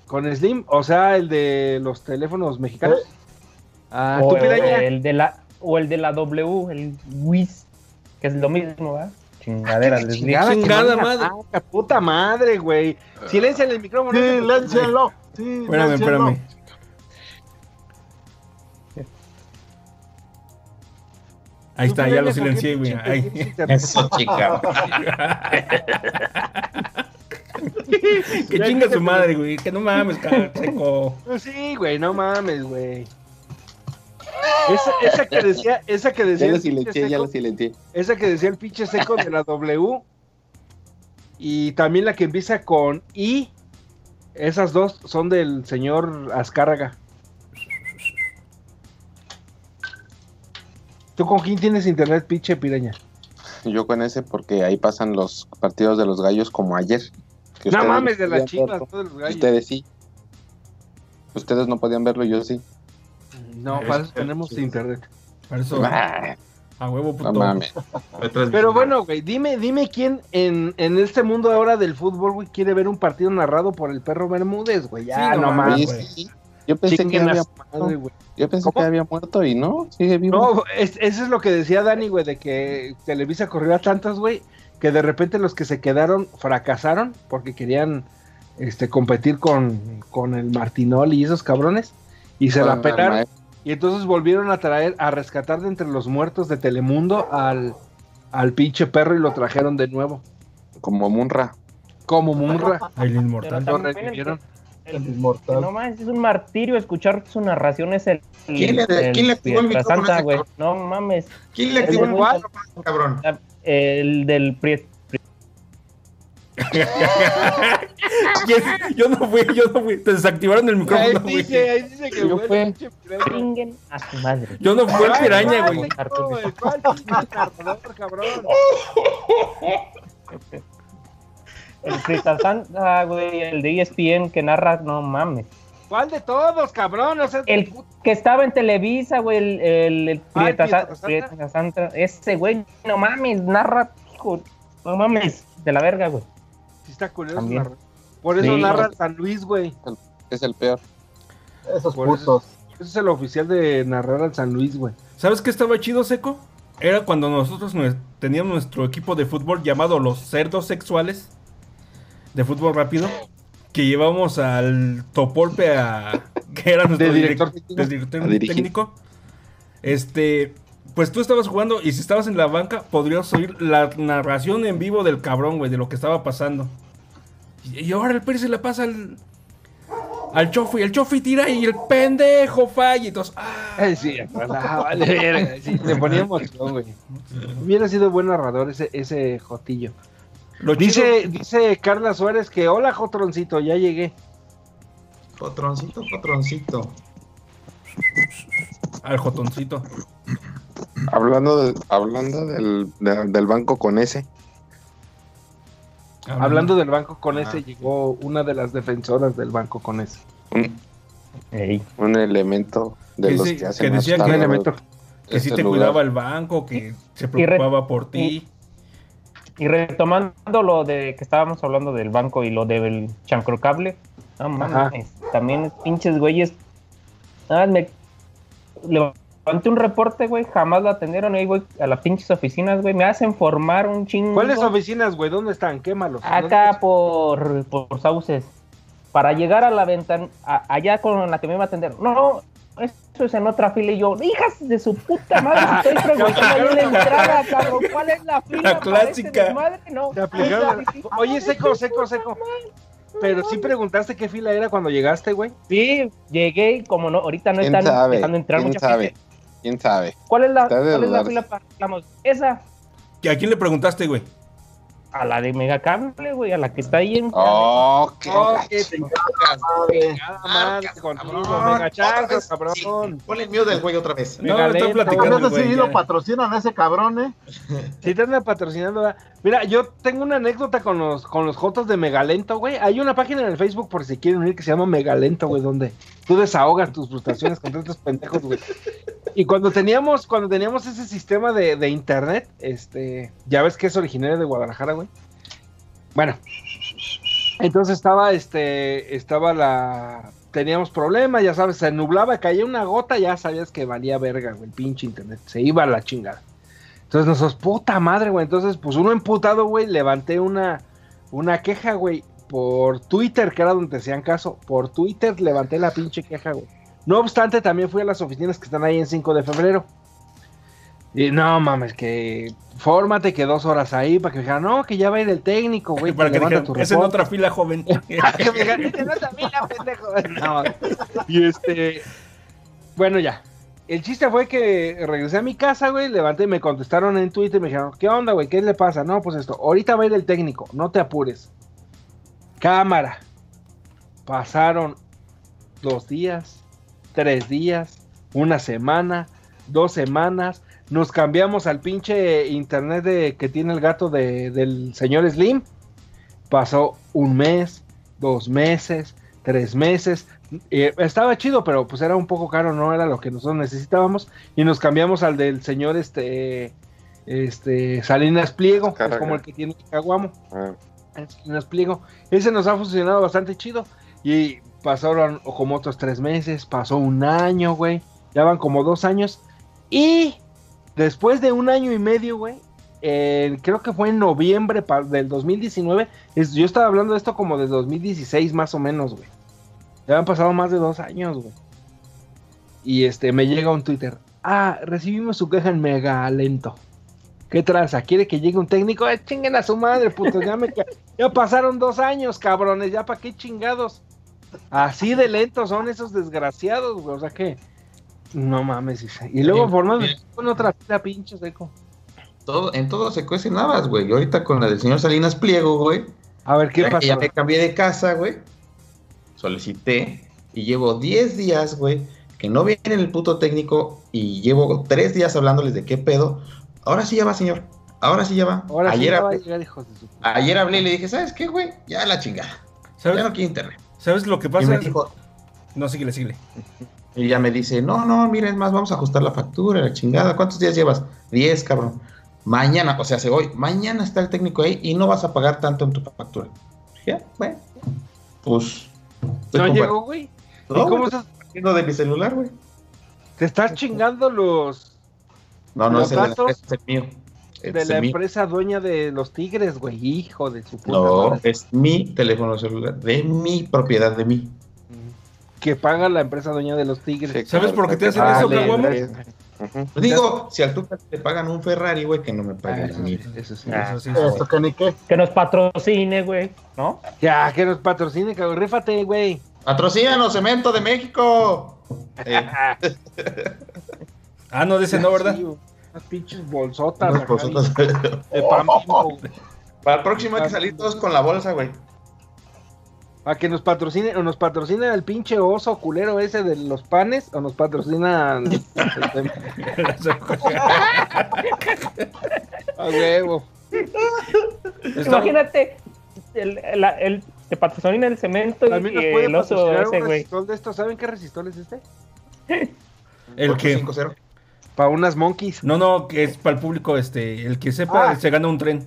con Slim, o sea, el de los teléfonos mexicanos. Sí. Ah, o, tú piraña. el de la, o el de la W, el WIS, que es lo mismo, ¿verdad? Chingadera, digo. Chingada, madre. Ah, puta madre, güey. Silencia el micrófono. Siléncialo. Espérame, espérame. Ahí está, ya lo silencié, güey. Eso, chica. Que chinga su madre, güey. Que no mames, cara, seco. Pues sí, güey, no mames, güey. Esa, esa que decía, esa que decía Ya lo el pinche silencié, ya seco, lo silencié. esa que decía el pinche seco de la W y también la que empieza con I, esas dos son del señor Azcárraga. ¿Tú con quién tienes internet, pinche piraña? Yo con ese porque ahí pasan los partidos de los gallos como ayer. que No mames, de las chivas, no de los gallos. Ustedes sí. Ustedes no podían verlo, yo sí. No, para eso tenemos internet. Por eso. Ah, A huevo, puto. No mames. Pero bueno, güey, dime, dime quién en, en este mundo ahora del fútbol, güey, quiere ver un partido narrado por el perro Bermúdez, güey. Ya, Sí, no no mames, mames. güey. Sí, sí. Yo pensé que había su madre, güey. Yo pensé ¿Cómo? que había muerto y no, sigue vivo. No, es- eso es lo que decía Dani, güey, de que Televisa corrió a tantos, güey, que de repente los que se quedaron fracasaron porque querían este, competir con, con el Martinol y esos cabrones y se la Ah, pelaron. Y entonces volvieron a traer, a rescatar de entre los muertos de Telemundo al, al pinche perro y lo trajeron de nuevo. Como Munra. Como Munra. El Pero inmortal. Lo revivieron. El- El inmortal. No mames, es un martirio escuchar su narración. Es el. ¿Quién le- el quién le activó el micrófono Santa, ese güey. No mames. ¿Quién le activó el micrófono, cabrón? El del Pri- ¿Quién? Yo no fui, yo no fui. Te desactivaron el Ahí micrófono, güey. dice, ahí dice que Yo fue. Chinguen a su madre. Yo no fui el piraña, güey. El Crystal Santa, güey. El de ESPN que narra, no mames. ¿Cuál de todos, cabrón? O sea, El que estaba en Televisa, güey. El, el, el Ah, ¿el Prieta Sa- Prieta Prieta Santa. Ese, güey. No mames, narra, hijo. No mames. De la verga, güey. sí está curioso. Por eso Sí. narra San Luis, güey. Es el peor. Esos Por eso- putos. Ese es el oficial de narrar al San Luis, güey. ¿Sabes qué estaba chido, Seco? Era cuando nosotros teníamos nuestro equipo de fútbol llamado los cerdos sexuales de fútbol rápido, que llevamos al Topolpe a que era nuestro De director direc- técnico. de director A dirigir. técnico. Este, pues tú estabas jugando y si estabas en la banca podrías oír la narración en vivo del cabrón, güey, de lo que estaba pasando. Y, y ahora el Pérez se la pasa al al Chofi, el Chofi tira y el pendejo falla y entonces, ah, sí, vale, sí, le ponía emoción, güey. Hubiera sido buen narrador ese, ese Jotillo. Lo chido- Dice, dice Carla Suárez que hola Jotroncito, ya llegué. Patroncito, patroncito. al Jotoncito. Hablando, de- hablando del, de- del banco con ese. Hablando del banco con Ah. ese, llegó una de las defensoras del banco con ese. Un, elemento de Que los sí, que hacen que decía que- Un el- elemento. que sí te lugar. cuidaba el banco, que se re- preocupaba por ti. Y retomando lo de que estábamos hablando del banco y lo del chancrocable, no Ajá. mames, también pinches güeyes. Ah, me levanté un reporte, güey, jamás lo atendieron y ahí voy a las pinches oficinas, güey, me hacen formar un chingo. ¿Cuáles oficinas, güey? ¿Dónde están? Quémalos. Acá por, por sauces. Para llegar a la ventana, allá con la que me iba a atender. No, eso es en otra fila. Y yo, hijas de su puta madre, estoy preguntando ahí en la entrada, cabrón. ¿Cuál es la fila? La para este clásica. desmadre? No, Te aplicaron. Oye, seco, seco, seco. Pero sí preguntaste qué fila era cuando llegaste, güey. Sí, llegué y como no, ahorita no ¿Quién están sabe? dejando entrar ¿Quién mucha sabe? gente. ¿Quién sabe? ¿Cuál es la, cuál es la fila para reclamos? Esa, ¿A quién le preguntaste, güey? A la de Megacable, güey, a la que está ahí en... Oh, qué Oh, te. Chingada madre contigo, Cabrón, sí. Ponle el mío del güey otra vez. No, estoy Con platicando, lo ya. patrocinan a ese cabrón, ¿eh? Sí te andan patrocinando. Mira, yo tengo una anécdota con los con los jotos de Megalento, güey. Hay una página en el Facebook por si quieren unir que se llama Megalento, güey, donde tú desahogas tus frustraciones contra estos pendejos, güey. Y cuando teníamos cuando teníamos ese sistema de, de internet, este, ya ves que es originario de Guadalajara, güey. Bueno, entonces estaba este estaba la teníamos problemas, ya sabes, se nublaba, caía una gota, ya sabías que valía verga, güey, el pinche internet, se iba a la chingada. Entonces nosotros, puta madre, güey. Entonces, pues uno emputado, güey, levanté una, una queja, güey, por Twitter, que era donde te hacían caso. Por Twitter levanté la pinche queja, güey. No obstante, también fui a las oficinas que están ahí en 5 de febrero. Y no mames, que fórmate que dos horas ahí para que me dijeran, no, que ya va a ir el técnico, güey. Para que dijeran, tu es en reporte". otra fila, joven. que me digan, "Este no es la fila, pendejo". No. Y este. Bueno, ya. El chiste fue que regresé a mi casa, güey, levanté, me contestaron en Twitter, me dijeron, ¿qué onda, güey? ¿Qué le pasa? No, pues esto, ahorita va a ir el técnico, no te apures. Cámara. Pasaron dos días, tres días, una semana, dos semanas. Nos cambiamos al pinche internet de, que tiene el gato de- del señor Slim. Pasó un mes, dos meses, tres meses. Eh, estaba chido, pero pues era un poco caro, no era lo que nosotros necesitábamos. Y nos cambiamos al del señor este, este Salinas Pliego, que es Carga. como el que tiene Caguamo. Ah, Salinas Pliego. Ese nos ha funcionado bastante chido. Y pasaron como otros tres meses, pasó un año, güey. Ya van como dos años. Y después de un año y medio, güey, eh, creo que fue en noviembre del 2019. es- yo estaba hablando de esto como de 2016 más o menos, güey. Ya han pasado más de dos años, güey. Y este, me llega un Twitter. Ah, recibimos su queja en mega lento. ¿Qué traza? ¿Quiere que llegue un técnico? Eh, chinguen a su madre, puto. Ya, me ya pasaron dos años, cabrones. ¿Ya para qué chingados? Así de lentos son esos desgraciados, güey. O sea que. No mames. Y luego formando con otra fila, pinche seco. Todo, en todo se cuecen habas, güey. Y ahorita con la del señor Salinas Pliego, güey. A ver, ¿qué ya, pasó? ya me cambié de casa, güey. Solicité. Y llevo 10 días, güey. Que no viene el puto técnico. Y llevo 3 días hablándoles de qué pedo. Ahora sí ya va, señor. Ahora sí ya va. Ahora sí ayer, ya va a hablé, llegar, hijos de su- ayer hablé y le dije, ¿sabes qué, güey? Ya la chingada. Ya ¿Sabes, no quiero internet. ¿Sabes lo que Y pasa? me dijo, No, síguele, síguele. Y ya me dice, no, no, mira, es más, vamos a ajustar la factura, la chingada. ¿Cuántos días llevas? Diez, cabrón. Mañana, o sea, se hoy, mañana está el técnico ahí y no vas a pagar tanto en tu factura. Ya, bueno, pues. No llegó, güey. ¿Y No, cómo estás? haciendo de mi celular, güey. Te estás chingando los No, no, Los es el es el mío. Es de el la mío. empresa dueña de los tigres, güey. Hijo de su puta No, madre. es mi teléfono celular, de mi propiedad, de mí. Que paga la empresa dueña de los tigres. sí, ¿Sabes por qué te hacen eso, Ujú. Digo, si al Tuca le pagan un Ferrari, güey, que no me Ah, paguen a eso, mí. eso sí. Eso sí, Esto que ni qué. Que nos patrocine, güey, ¿no? Ya, que nos patrocine, cabrón. Rífate, güey. Patrocínanos, Cemento de México. Eh, Ah, no, de ese no, ¿verdad? Sí, unas pinches bolsotas. De pan güey. Para el próximo hay que salir todos con la bolsa, güey. A que nos patrocine, o nos patrocina el pinche oso culero ese de los panes, o nos patrocina a huevo. Imagínate, el, el, el- te patrocina el cemento y nos puede el oso ese, un güey. de estos. ¿Saben qué resistol es este? El que. 850. Para unas monkeys. No, no, que es para el público, este, el que sepa Ah. se gana un tren.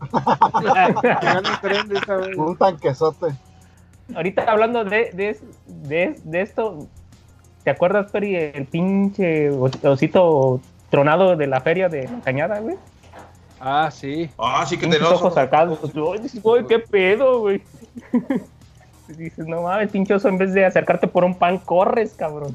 Gana un tren de esta vez. Un tanquesote. Ahorita hablando de, de, de, de esto, ¿te acuerdas, Peri, el pinche os- osito tronado de la feria de la cañada, güey? Ah, sí. Ah, sí que te lo ojos sacados. Güey, qué pedo, güey. Dices, no mames, pinche oso, en vez de acercarte por un pan, corres, cabrón.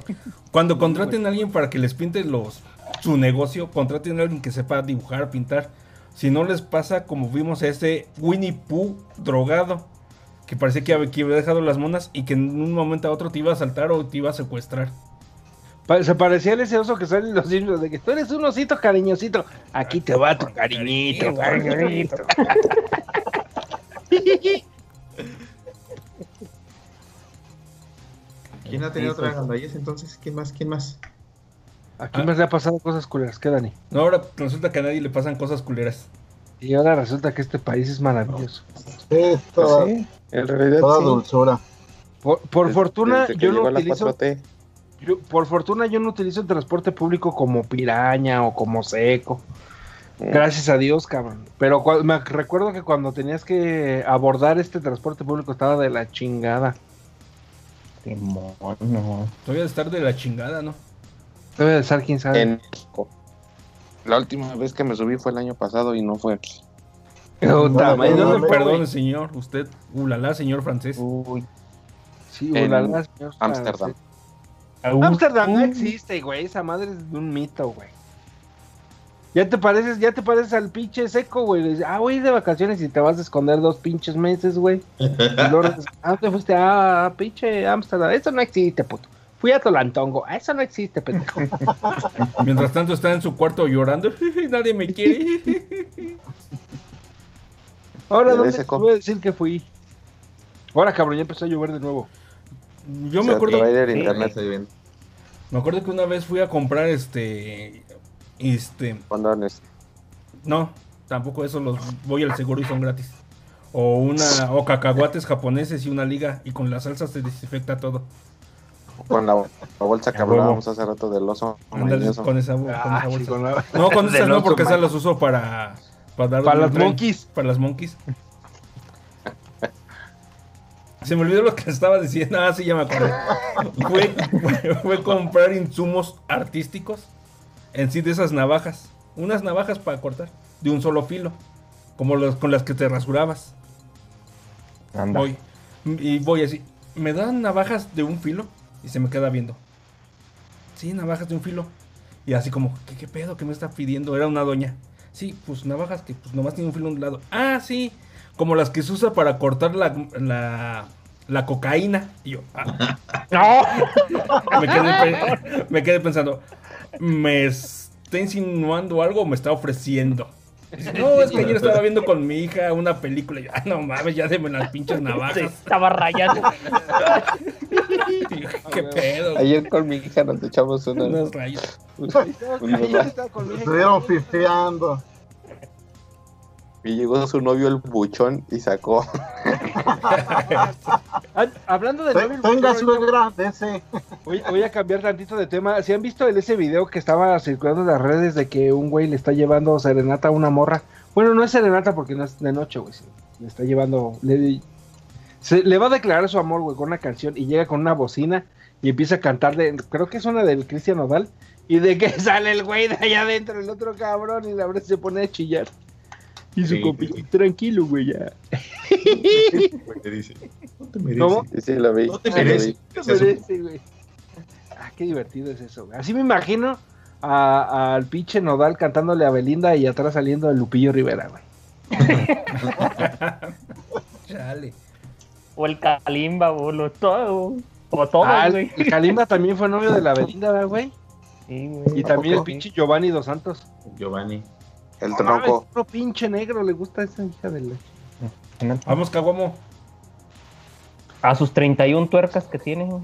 Cuando contraten a alguien para que les pinte los su negocio, contraten a alguien que sepa dibujar, pintar. Si no les pasa como vimos a ese Winnie Pooh drogado, que parecía que había, que había dejado las monas y que en un momento a otro te iba a saltar o te iba a secuestrar. Se parecía a ese oso que sale en los libros de que tú eres un osito cariñosito. Aquí te va tu cariñito, cariñito. ¿Quién ha tenido otra gandallez entonces? ¿Quién más? ¿Quién más? Aquí más le ha pasado cosas culeras. ¿Qué, Dani? No, ahora resulta que a nadie le pasan cosas culeras. Y ahora resulta que este país es maravilloso. Sí, toda, Sí, en realidad toda sí. dulzura. Por, por Desde- fortuna, desde yo no utilizo 4T. Yo- por fortuna yo no utilizo el transporte público como piraña o como seco. Mm. Gracias a Dios, cabrón. Pero me recuerdo que cuando tenías que abordar este transporte público estaba de la chingada. no. Todavía de estar de la chingada, ¿no? Debe de estar quién sabe. En México. La última vez que me subí fue el año pasado y no fue aquí. Puta madre, no, ¿dónde no, fue, Perdón, señor, usted, ulala, señor francés. Uy, Sí, ulala, señor Ámsterdam. francés. Ámsterdam no existe, güey. Esa madre es un mito, güey. Ya te pareces, ya te pareces al pinche seco, güey. Ah, voy a ir de vacaciones y te vas a esconder dos pinches meses, güey. Ah, te fuiste a pinche Ámsterdam. Eso no existe, puto. Fui a Tolantongo. Ah, eso no existe, pendejo. Mientras tanto está en su cuarto llorando. Nadie me quiere. Ahora, ¿dónde voy a decir que fui? Ahora, cabrón, ya empezó a llover de nuevo. Yo o me acuerdo, Sí. internet bien. me acuerdo que una vez fui a comprar este. Este. condones. No, tampoco eso los voy al seguro y son gratis. O una o cacahuates japoneses y una liga y con la salsa se desinfecta todo. Con la, la bolsa que hablábamos hace rato del oso. Mañoso. con esa, con Ah, esa sí, bolsa. con la- No, con esas Del no, porque esas las uso para para, dar Para las tren. monkeys. Para las monkeys. Se me olvidó lo que estaba diciendo. Ah, sí, ya me acordé. Fue, fue- fue comprar insumos artísticos en sí de esas navajas. Unas navajas para cortar de un solo filo. Como las con las que te rasurabas. Anda. Voy. Y voy así. ¿Me dan navajas de un filo? Y se me queda viendo. Sí, navajas de un filo. Y así como, ¿qué, qué pedo que me está pidiendo? Era una doña. Sí, pues navajas que pues nomás tiene un filo a un lado. Ah, sí. Como las que se usa para cortar la, la, la cocaína. Y yo, ah, ¡No! me, quedé, me quedé pensando, ¿me está insinuando algo o me está ofreciendo? No, es que ayer estaba viendo con mi hija una película. Y yo, ah, no mames, ya denme las pinches Se navajas. estaba rayando. ¿Qué pedo? Ayer con mi hija nos echamos unos, Unos rayos. unos Ayer rayos. Y llegó su novio el buchón y sacó. Hablando de novio, Tenga suegra, voy, voy a cambiar tantito de tema. ¿Si han visto el, ese video que estaba circulando en las redes de que un güey le está llevando serenata a una morra? Bueno, no es serenata porque no es de noche, güey. Le está llevando. Le, se, le va a declarar su amor, güey, con una canción y llega con una bocina y empieza a cantar de. Creo que es una del Cristian Nodal. Y de que sale el güey de allá adentro, el otro cabrón, y la verdad se pone a chillar. Y su Sí, tranquilo, güey, ya. Te dice, no te mereces. ¿Cómo? Sí, sí, lo vi. No te mereces. ¿Qué Se hace un- merece, güey? Ah, qué divertido es eso, güey. Así me imagino a- al pinche Nodal cantándole a Belinda y atrás saliendo el Lupillo Rivera, güey. Chale. O el Kalimba, o lo todo. O todo, Ah, el, güey. el Kalimba también fue novio de la Belinda, ¿verdad, güey. Sí, güey. Y también el pinche Giovanni Dos Santos. Giovanni. El No mames, tronco. otro pinche negro le gusta a esa hija de la... Vamos, Caguamo. A sus 31 tuercas que tiene, güey.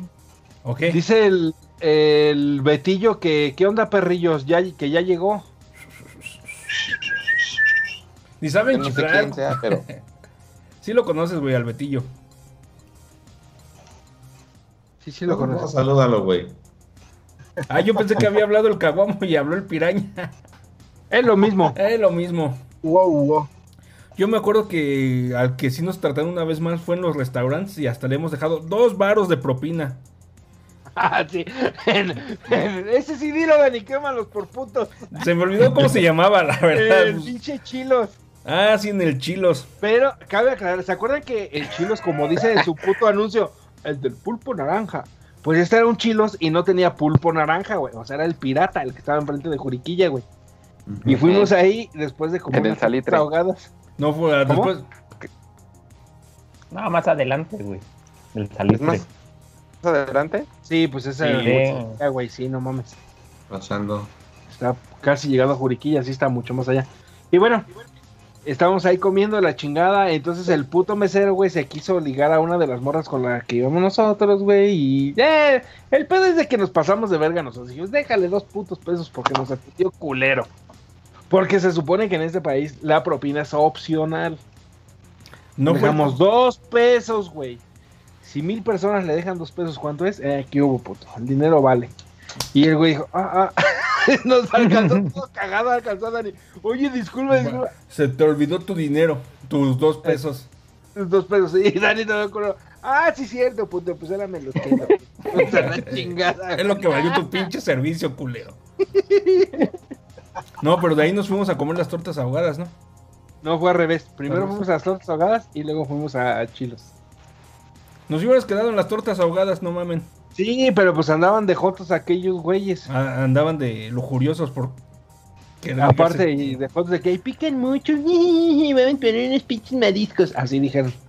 Ok. Dice el, el Betillo que, ¿qué onda, perrillos? Ya, que ya llegó. Ni saben No sé chiflar. quién sea, pero Sí lo conoces, güey, al Betillo. Sí, sí lo No, conozco. salúdalo, güey. Ah, yo pensé que había hablado el Caguamo y habló el Piraña. Es lo mismo. Es lo mismo. Wow, wow. Yo me acuerdo que al que sí nos trataron una vez más fue en los restaurantes y hasta le hemos dejado dos varos de propina. Ah, sí. Ese sí, dilo, Dani, quémalos por putos. Se me olvidó cómo se llamaba, la verdad. El pinche chilos. Ah, sí, en el Chilos. Pero cabe aclarar, ¿se acuerdan que el chilos, como dice en su puto anuncio, el del pulpo naranja? Pues este era un chilos y no tenía pulpo naranja, güey. O sea, era el pirata, el que estaba enfrente de Juriquilla, güey. Y fuimos ahí después de comer En el unas salitre. ahogadas. No fue ¿Cómo? después. No, más adelante, güey. El salitre. más adelante. Sí, pues esa Sí. güey, sí, no mames. Pasando. Está casi llegado a Juriquilla, sí está mucho más allá. Y bueno, estábamos ahí comiendo la chingada. Entonces el puto mesero, güey, se quiso ligar a una de las morras con la que íbamos nosotros, güey. Y eh, el pedo es de que nos pasamos de verga nosotros. Dijimos, déjale dos putos pesos porque nos atendió culero. Porque se supone que en este país la propina es opcional. No fue. Dejamos dos pesos, güey. Si mil personas le dejan dos pesos, ¿cuánto es? Eh, aquí hubo, puto. El dinero vale. Y el güey dijo, ah, ah. Nos alcanzó todo cagado, alcanzó a Dani. Oye, disculpa, disculpa. Se te olvidó tu dinero, tus dos pesos. Dos pesos. Y Dani te acuerdo. Ah, sí, cierto, puto. Pues ahora me los quedo. O sea, la chingada. Es lo que valió tu pinche servicio, culero. No, pero de ahí nos fuimos a comer las tortas ahogadas, ¿no? No, fue al revés. Primero fuimos a las tortas ahogadas y luego fuimos a Chilos. Nos hubieras quedado en las tortas ahogadas, no mamen. Sí, pero pues andaban de jotos aquellos güeyes. Ah, andaban de lujuriosos por. Aparte y de jotos de que "Ay, pican mucho. y Van a poner unos pinches mariscos. Así dijeron.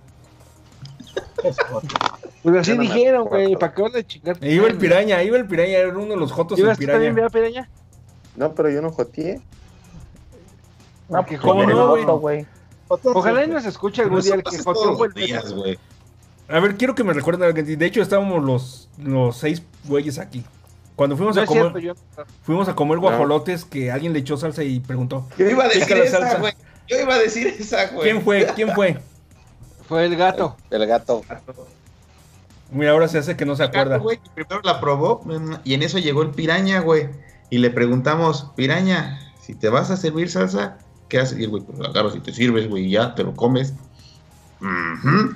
Pues así dijeron, güey. ¿Para qué van a chingar? E iba el piraña, iba el piraña, era uno de los jotos el ¿Ibas tú también, piraña. No, pero yo no joteé. No, Que pues, ¿cómo el no, güey? Ojalá y nos escuche algún día el que joteó fue el días, güey. A ver, quiero que me recuerden algo. De hecho, estábamos los, los seis güeyes aquí. Cuando fuimos No a comer, cierto, yo. fuimos a comer guajolotes, que alguien le echó salsa y preguntó. Yo iba a decir esa, güey. Yo iba a decir esa, güey. ¿Quién fue? ¿Quién fue? Fue el gato. El gato. Mira, ahora se hace que no se acuerda. Gato, güey, que primero la probó mm, y en eso llegó el piraña, güey. Y le preguntamos, piraña, si te vas a servir salsa, ¿qué haces? Y el güey, pues agarro si te sirves, güey, ya te lo comes. Ujú.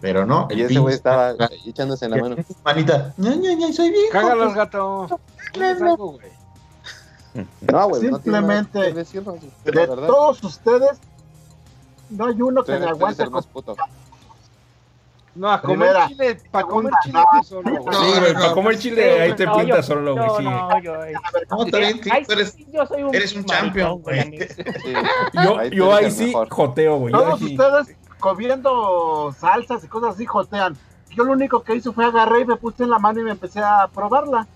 Pero no, Y ese güey estaba echándose en la mano. Manita, ña, ña, ña, soy viejo. Cágalos, gato. Algo, güey. No, güey. no tiene nada Simplemente, que decirnos, De todos ustedes, no hay uno que eres aguante. el más puto. No, a comer Primera, chile, para comer chile no, tú solo, güey. no, Sí, güey, no, para comer chile ahí te pintas solo, güey. no, sí. no, yo, eh. Bien, Ay, tú eres, sí, yo soy un eres un champion, güey. Yo, yo ahí sí mejor. joteo, güey. Todos ustedes comiendo salsas y cosas así jotean. Yo lo único que hice fue agarré y me puse en la mano y me empecé a probarla.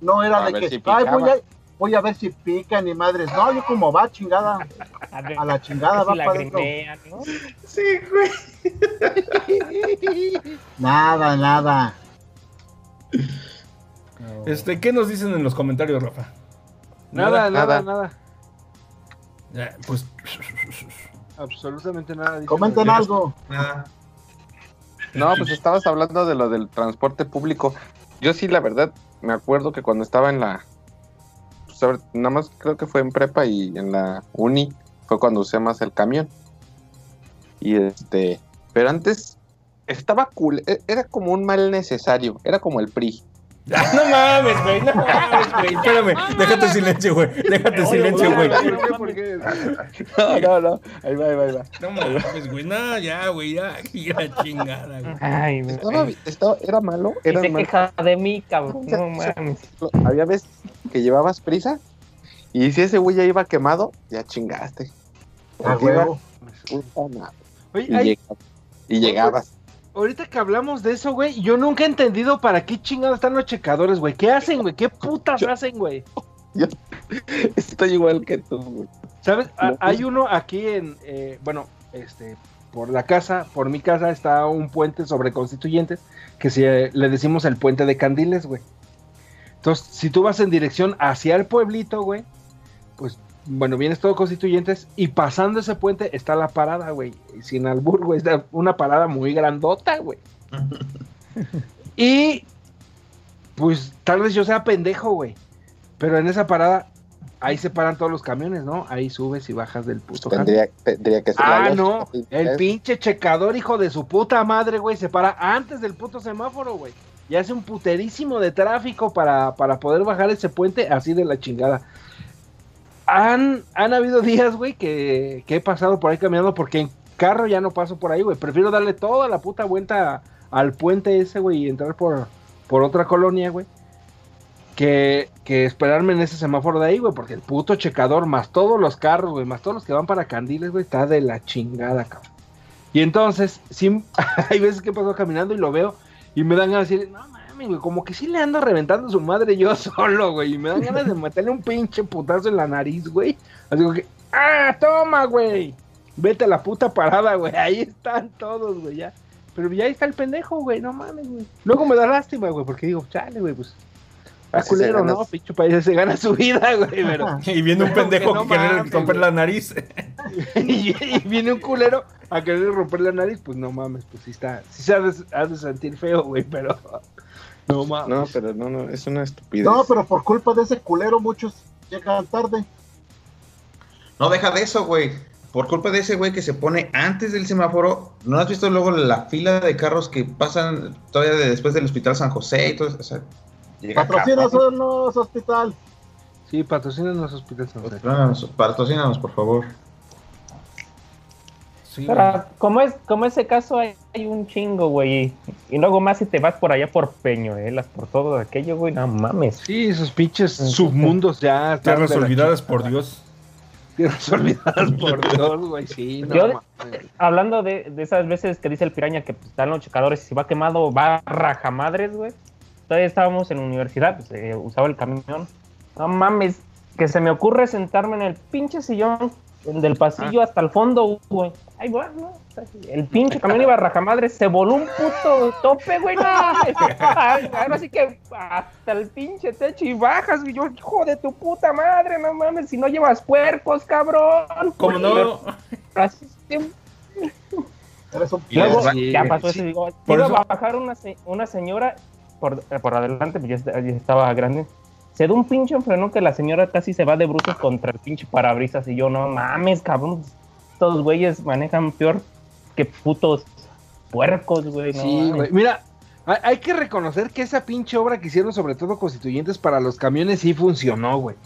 No era A de que, si ay, picaba". voy a, voy a ver si pica ni madres. No, yo como va, chingada. A, ver, A la chingada, va para adentro. ¿no? Sí, güey. Nada, nada. Este, ¿qué nos dicen en los comentarios, Rafa? Nada, nada, Nada. pues. Absolutamente nada. Comenten los- algo. Nada. No, pues estabas hablando de lo del transporte público. Yo sí, la verdad, me acuerdo que cuando estaba en la... nada más creo que fue en prepa y en la uni fue cuando usé más el camión. Y este... Pero antes estaba cool. e- Era como un mal necesario. Era como el PRI. no mames, güey. No mames, güey. Espérame. Déjate silencio, güey. Déjate silencio, güey. No sé por qué. No, no, no. Ahí va, ahí va, ahí va. No mames, güey. No, ya, güey. Ya. La chingada, güey. Ay, güey. Estaba, estaba- era malo. Era se malo. queja de mí, cabrón. No mames. Había veces que llevabas prisa y si ese güey ya iba quemado, ya chingaste. A Porque iba-. Oye, y llegabas. Ahorita que hablamos de eso, güey, yo nunca he entendido para qué chingados están los checadores, güey. ¿Qué hacen, güey? ¿Qué putas hacen, güey? Estoy igual que tú, güey. ¿Sabes? A- No, hay uno aquí en, eh, bueno, este, por la casa, por mi casa está un puente sobre Constituyentes que se, le decimos el puente de Candiles, güey. Entonces, si tú vas en dirección hacia el pueblito, güey, pues, bueno, vienes todo Constituyentes y pasando ese puente está la parada, güey. Sin albur, güey, está una parada muy grandota, güey. Y, pues, tal vez yo sea pendejo, güey. Pero en esa parada, ahí se paran todos los camiones, ¿no? Ahí subes y bajas del puto camión. Tendría, tendría que ser Ah, la no. El pinche checador, hijo de su puta madre, güey, se para antes del puto semáforo, güey. Y hace un puterísimo de tráfico para, para poder bajar ese puente así de la chingada. Han, han habido días, güey, que, que he pasado por ahí caminando porque en carro ya no paso por ahí, güey. Prefiero darle toda la puta vuelta al puente ese, güey, y entrar por, por otra colonia, güey. Que, que esperarme en ese semáforo de ahí, güey, porque el puto checador, más todos los carros, güey, más todos los que van para Candiles, güey, está de la chingada, cabrón. Y entonces, sí, hay veces que paso caminando y lo veo y me dan ganas de decir, no mames, güey, como que sí le ando reventando a su madre yo solo, güey, y me dan ganas de meterle un pinche putazo en la nariz, güey. Así como que, ah, toma, güey, vete a la puta parada, güey, ahí están todos, güey, ya. Pero ya ahí está el pendejo, güey, no mames, güey. Luego me da lástima, güey, porque digo, chale, güey, pues. Se culero, gana ¿no? Pinche país se gana su vida, güey, pero. Y viene un pendejo Que no que quiere mames, romper güey. la nariz. y, y viene un culero a querer romper la nariz, pues no mames, pues sí está, sí se ha de, ha de sentir feo, güey, pero no mames. No, pero no, no, es una estupidez. No, pero por culpa de ese culero muchos llegan tarde. No, deja de eso, güey. Por culpa de ese güey que se pone antes del semáforo, ¿no has visto luego la fila de carros que pasan todavía de- después del Hospital San José y todo eso? O sea, los hospital. Sí, patrocinan los hospitales. San José. Patrocínanos, patrocínanos, por favor. Sí, güey. Pero como es como ese caso hay, hay un chingo, güey. Y, luego más si te vas por allá por Peñuelas, por todo aquello, güey, no mames. Sí, esos pinches submundos ya. Tierras olvidadas por Dios. Tierras olvidadas por Dios, güey, sí, no Yo- mames. Hablando de, de esas veces que dice el piraña que pues, están los checadores y si va quemado, va rajamadres, güey. Todavía estábamos en la universidad, pues eh, usaba el camión. No mames, que se me ocurre sentarme en el pinche sillón del pasillo hasta el fondo, güey. Ahí va, ¿no? El pinche camión iba a rajamadres, se voló un puto tope, güey, no. Ahora sí que hasta el pinche techo y bajas, y yo, hijo de tu puta madre, no mames, si no llevas puercos, cabrón. Como no. Así, sí, Eres un Y luego- ya güey. pasó eso. Digo, Por iba eso- a bajar una, una señora por, por adelante, pues ya, estaba grande. Se da un pinche enfrenón que la señora casi se va de bruces contra el pinche parabrisas. Y yo, no mames, cabrón. Estos güeyes manejan peor que putos puercos, güey. no Sí, güey. Mira, hay, que reconocer que esa pinche obra que hicieron, sobre todo constituyentes para los camiones, sí funcionó, güey.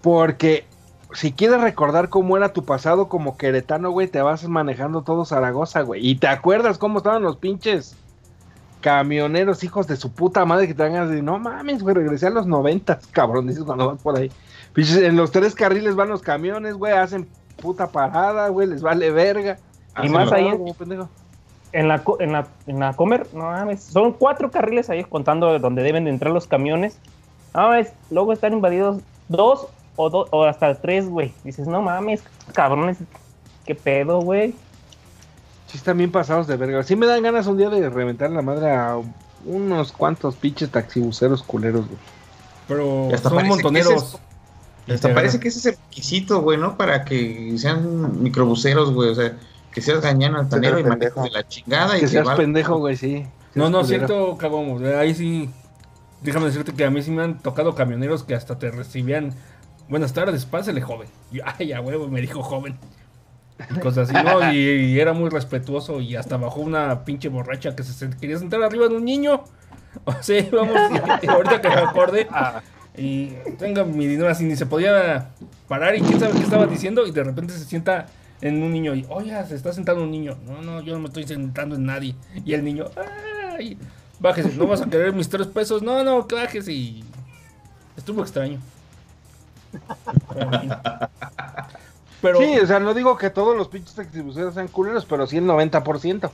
Porque si quieres recordar cómo era tu pasado como queretano, güey, te vas manejando todo Zaragoza, güey. Y te acuerdas cómo estaban los pinches camioneros, hijos de su puta madre, que te van a decir, no mames, güey, regresé a los noventas, cabrón, dices cuando vas por ahí. En los tres carriles van los camiones, güey, hacen puta parada, güey, les vale verga. Y más ahí en- la, en la, en la Comer, no mames, son cuatro carriles ahí contando donde deben de entrar los camiones. No mames, luego están invadidos dos o, do- o hasta tres, güey. Dices, no mames, cabrones, qué pedo, güey. Sí, están bien pasados de verga. Sí me dan ganas un día de reventar la madre a unos cuantos pinches taxibuceros culeros, güey. Pero hasta son montoneros. Hasta parece que ese es el requisito, güey, ¿no? Para que sean microbuseros, güey. O sea, que seas gañán altanero y pendejo. de la chingada y Que que seas valga- pendejo, güey, sí. No, no, culero. cierto, cabrón. Ahí sí. Déjame decirte que a mí sí me han tocado camioneros que hasta te recibían. Buenas tardes, pásale, joven. Y yo, ay, ya huevo, me dijo joven. Y cosas así, ¿no? Y, y era muy respetuoso y hasta bajó una pinche borracha que se sent- quería sentar arriba de un niño. O sea, vamos, y ahorita que me acordé. Y tenga mi dinero así, ni se podía parar y quién sabe qué estaba diciendo y de repente se sienta en un niño y, oye, se está sentando un niño. No, no, yo no me estoy sentando en nadie. Y el niño, ay, bájese, no vas a querer mis tres pesos. No, no, que bájese y estuvo extraño. Pero, Sí, o sea, no digo que todos los pinches taxibuceros sean culeros, pero sí el 90%.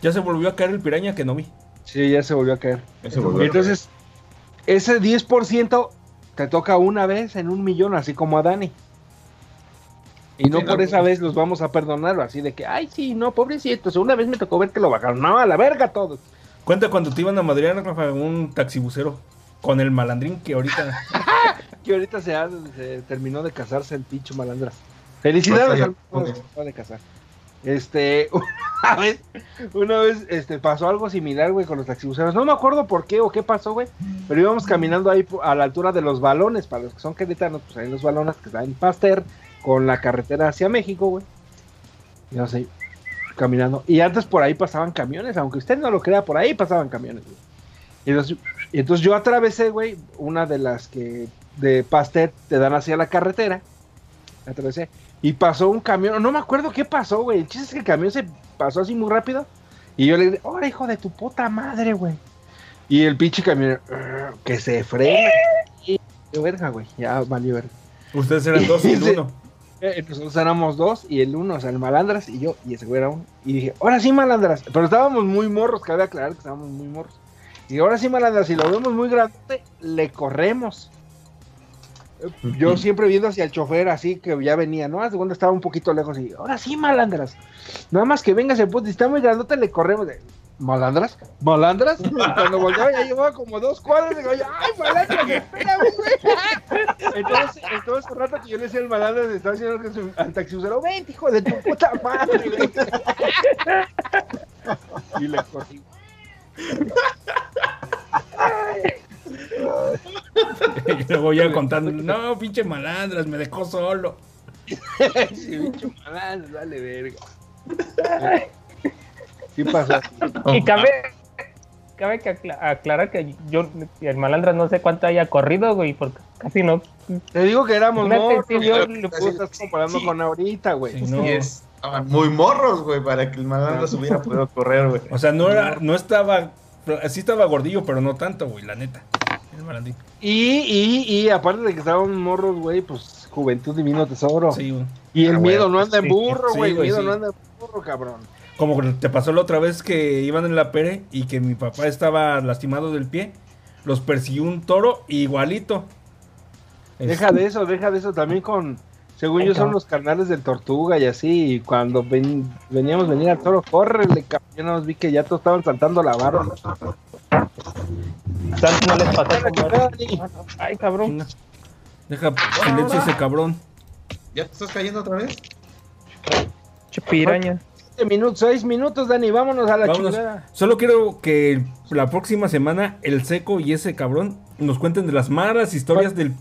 ya se volvió a caer el piraña que no vi. Sí, ya se volvió a caer. Ese volvió Y a caer. Ese 10% te toca una vez en un millón, así como a Dani. Y no por esa vez los vamos a perdonar, así de que, ay, sí, no, pobrecitos, una vez me tocó ver que lo bajaron. No, a la verga todos. Cuenta cuando te iban a madrear, Rafa, un taxibucero con el malandrín que ahorita. Que ahorita se, ha- se terminó de casarse el pincho malandras. Felicidades Pues, al de casar. Este, una vez, una vez este, pasó algo similar, güey, con los taxibuceros. No me acuerdo por qué o qué pasó, güey. Pero íbamos caminando ahí a la altura de los balones. Para los que son queretanos, pues hay los balones que están en Pasteur con la carretera hacia México, güey. Y no sé, caminando. Y antes por ahí pasaban camiones, aunque usted no lo crea, por ahí pasaban camiones, güey. Y entonces, entonces yo atravesé, güey, una de las que de Pasteur te dan hacia la carretera. Atravesé. Y pasó un camión, no me acuerdo qué pasó, güey. El chiste es que el camión se pasó así muy rápido. Y yo le dije, ¡ahora hijo de tu puta madre, güey! Y el pinche camión, que se frena. Y verga, güey, ya valió verga. Ustedes eran dos y el uno. Eh, nosotros éramos dos y el uno, o sea, el malandras y yo, y ese güey era uno. Y dije, ahora sí, malandras. Pero estábamos muy morros, cabe aclarar que estábamos muy morros. Y ahora sí, malandras, si lo vemos muy grande, le corremos. Yo siempre viendo hacia el chofer así que ya venía, ¿no? Hace cuando estaba un poquito lejos y ahora sí, malandras. Nada más que venga ese puto, si está muy grandote, le corremos. de, ¿Malandras? ¿Malandras? Y cuando volteaba ya llevaba como dos cuadras, digo, yo, ¡ay, malandras! Espérame, güey. Entonces, entonces, un rato que yo le decía al malandras, le estaba diciendo su- al taxiusero, ven, hijo de tu puta madre. Y le corrí. Y luego ya contando, no, pinche malandras, me dejó solo. Sí, bicho malandro, dale verga. Sí pasó. Y cabe, cabe que acla- aclarar que yo, el malandra no sé cuánto haya corrido, güey, porque casi no. Te digo que éramos morros, yo estar comparando sí. con ahorita, güey. Sí, no. Y es- estaban muy morros, güey, para que el malandro se hubiera podido correr, güey. O sea, no era, no estaba, sí estaba gordillo, pero no tanto, güey, la neta. El. Y, y, y aparte de que estaban morros, güey, pues juventud divino tesoro. Sí, güey. Y el Ah, miedo güey, no anda en burro, sí, güey. el miedo sí. no anda en burro, cabrón. Como te pasó la otra vez que iban en la pere y que mi papá estaba lastimado del pie. Los persiguió un toro igualito. Deja de eso, deja de eso también con. Según yo, son los carnales del Tortuga y así. Y cuando ven- veníamos venir al toro, cabrón. Yo no vi que ya todos estaban saltando la barra. No les como- Ay, cabrón. Deja silencio ese cabrón. ¿Ya te estás cayendo otra vez? Che piraña. Siete minutos, seis minutos, Dani, vámonos a la Vámonos. chingada. Solo quiero que la próxima semana el seco y ese cabrón nos cuenten de las malas historias del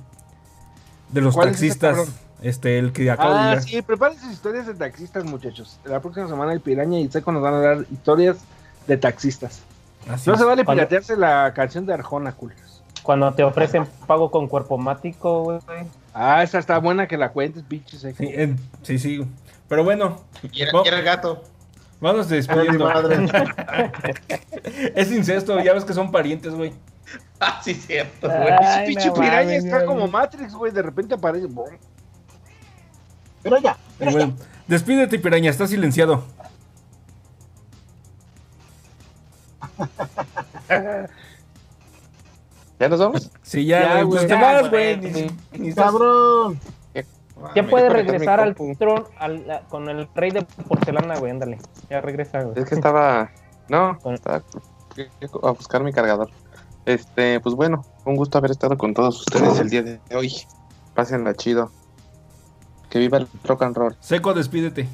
de los cuál es ese taxistas. Este, el que acabo de Ah, llegar. sí, preparen sus historias de taxistas, muchachos. La próxima semana el Piraña y el Seco nos van a dar historias de taxistas. Así No es. se vale Cuando- piratearse la canción de Arjona, culos. Cuando te ofrecen pago con cuerpo mático, güey. Ah, esa está buena que la cuentes, pinche Seco. Sí, en- sí, sí. Pero bueno, Y era, Bo- y era el gato. vamos despidiendo. es incesto, ya ves que son parientes, güey. Ah, sí, cierto, güey. Pinche no Piraña mames, está como Matrix, güey. De repente aparece. Pero ya, pero Bueno, despídete, piraña, está silenciado. ¿Ya nos vamos? Sí, ya, Ya, güey, pues te Ya, vas, güey. ya. Cabrón. Ya Me puede regresar al compu. tron al- a- con el rey de porcelana, güey, ándale. Ya regresa, güey. Es que estaba. No, estaba a buscar mi cargador. Este, pues bueno, un gusto haber estado con todos ustedes el día de hoy. Pásenla chido. Que viva el rock and roll. Seco, despídete.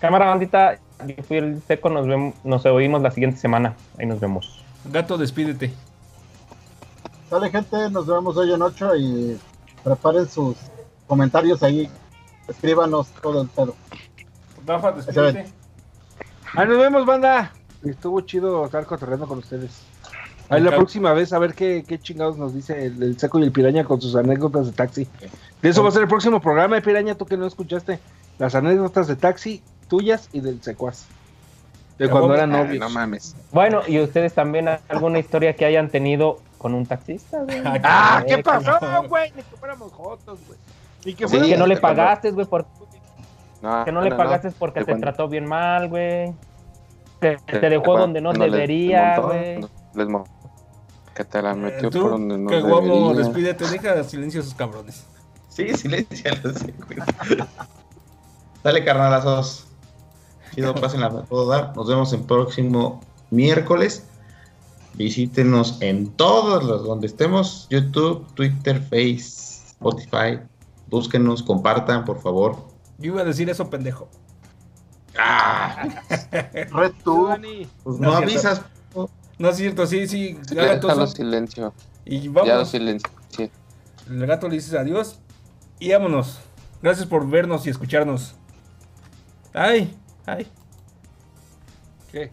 Cámara bandita, yo fui el seco, nos vemos, nos oímos la siguiente semana. Ahí nos vemos. Gato, despídete. Sale gente, nos vemos hoy en 8 y preparen sus comentarios ahí. Escríbanos todo el pedo. Rafa, despídete. Ahí nos vemos, banda. Estuvo chido estar cotorreando con ustedes. Ahí la próxima vez a ver qué, qué chingados nos dice el, el Seco y el Piraña con sus anécdotas de taxi. De eso va a ser el próximo programa, eh, Piraña, tú que no escuchaste. Las anécdotas de taxi tuyas y del Secuaz. De Ya cuando eran Ah, novios. no mames. Bueno, y ustedes también alguna historia que hayan tenido con un taxista, güey. Ah, ¿qué Eh, pasó, güey? Ni que fuéramos jotos, güey. Ni que Sí, Que no le pagaste, güey, por- No, que no le no, pagaste porque De te cuando- trató bien mal, güey. Que de te dejó donde no debería, güey. les mo- que te la metió Eh, tú, por donde no qué guapo, debería. despídete. Deja silencio a esos cabrones. Sí, silencialo, sí, güey. Dale, carnalazos. Chido, pásenla a todo dar. Nos vemos el próximo miércoles. Visítenos en todos los donde estemos: YouTube, Twitter, Face, Spotify. Búsquenos, compartan, por favor. Yo iba a decir eso, pendejo. Ah, Red tú. Pues No no es cierto. avisas. No es cierto, sí, sí. Déjalo todo. silencio. Y Ya lo vamos. silencio. Sí. El gato le dices adiós. Y vámonos. Gracias por vernos y escucharnos. Ay, ay. ¿Qué?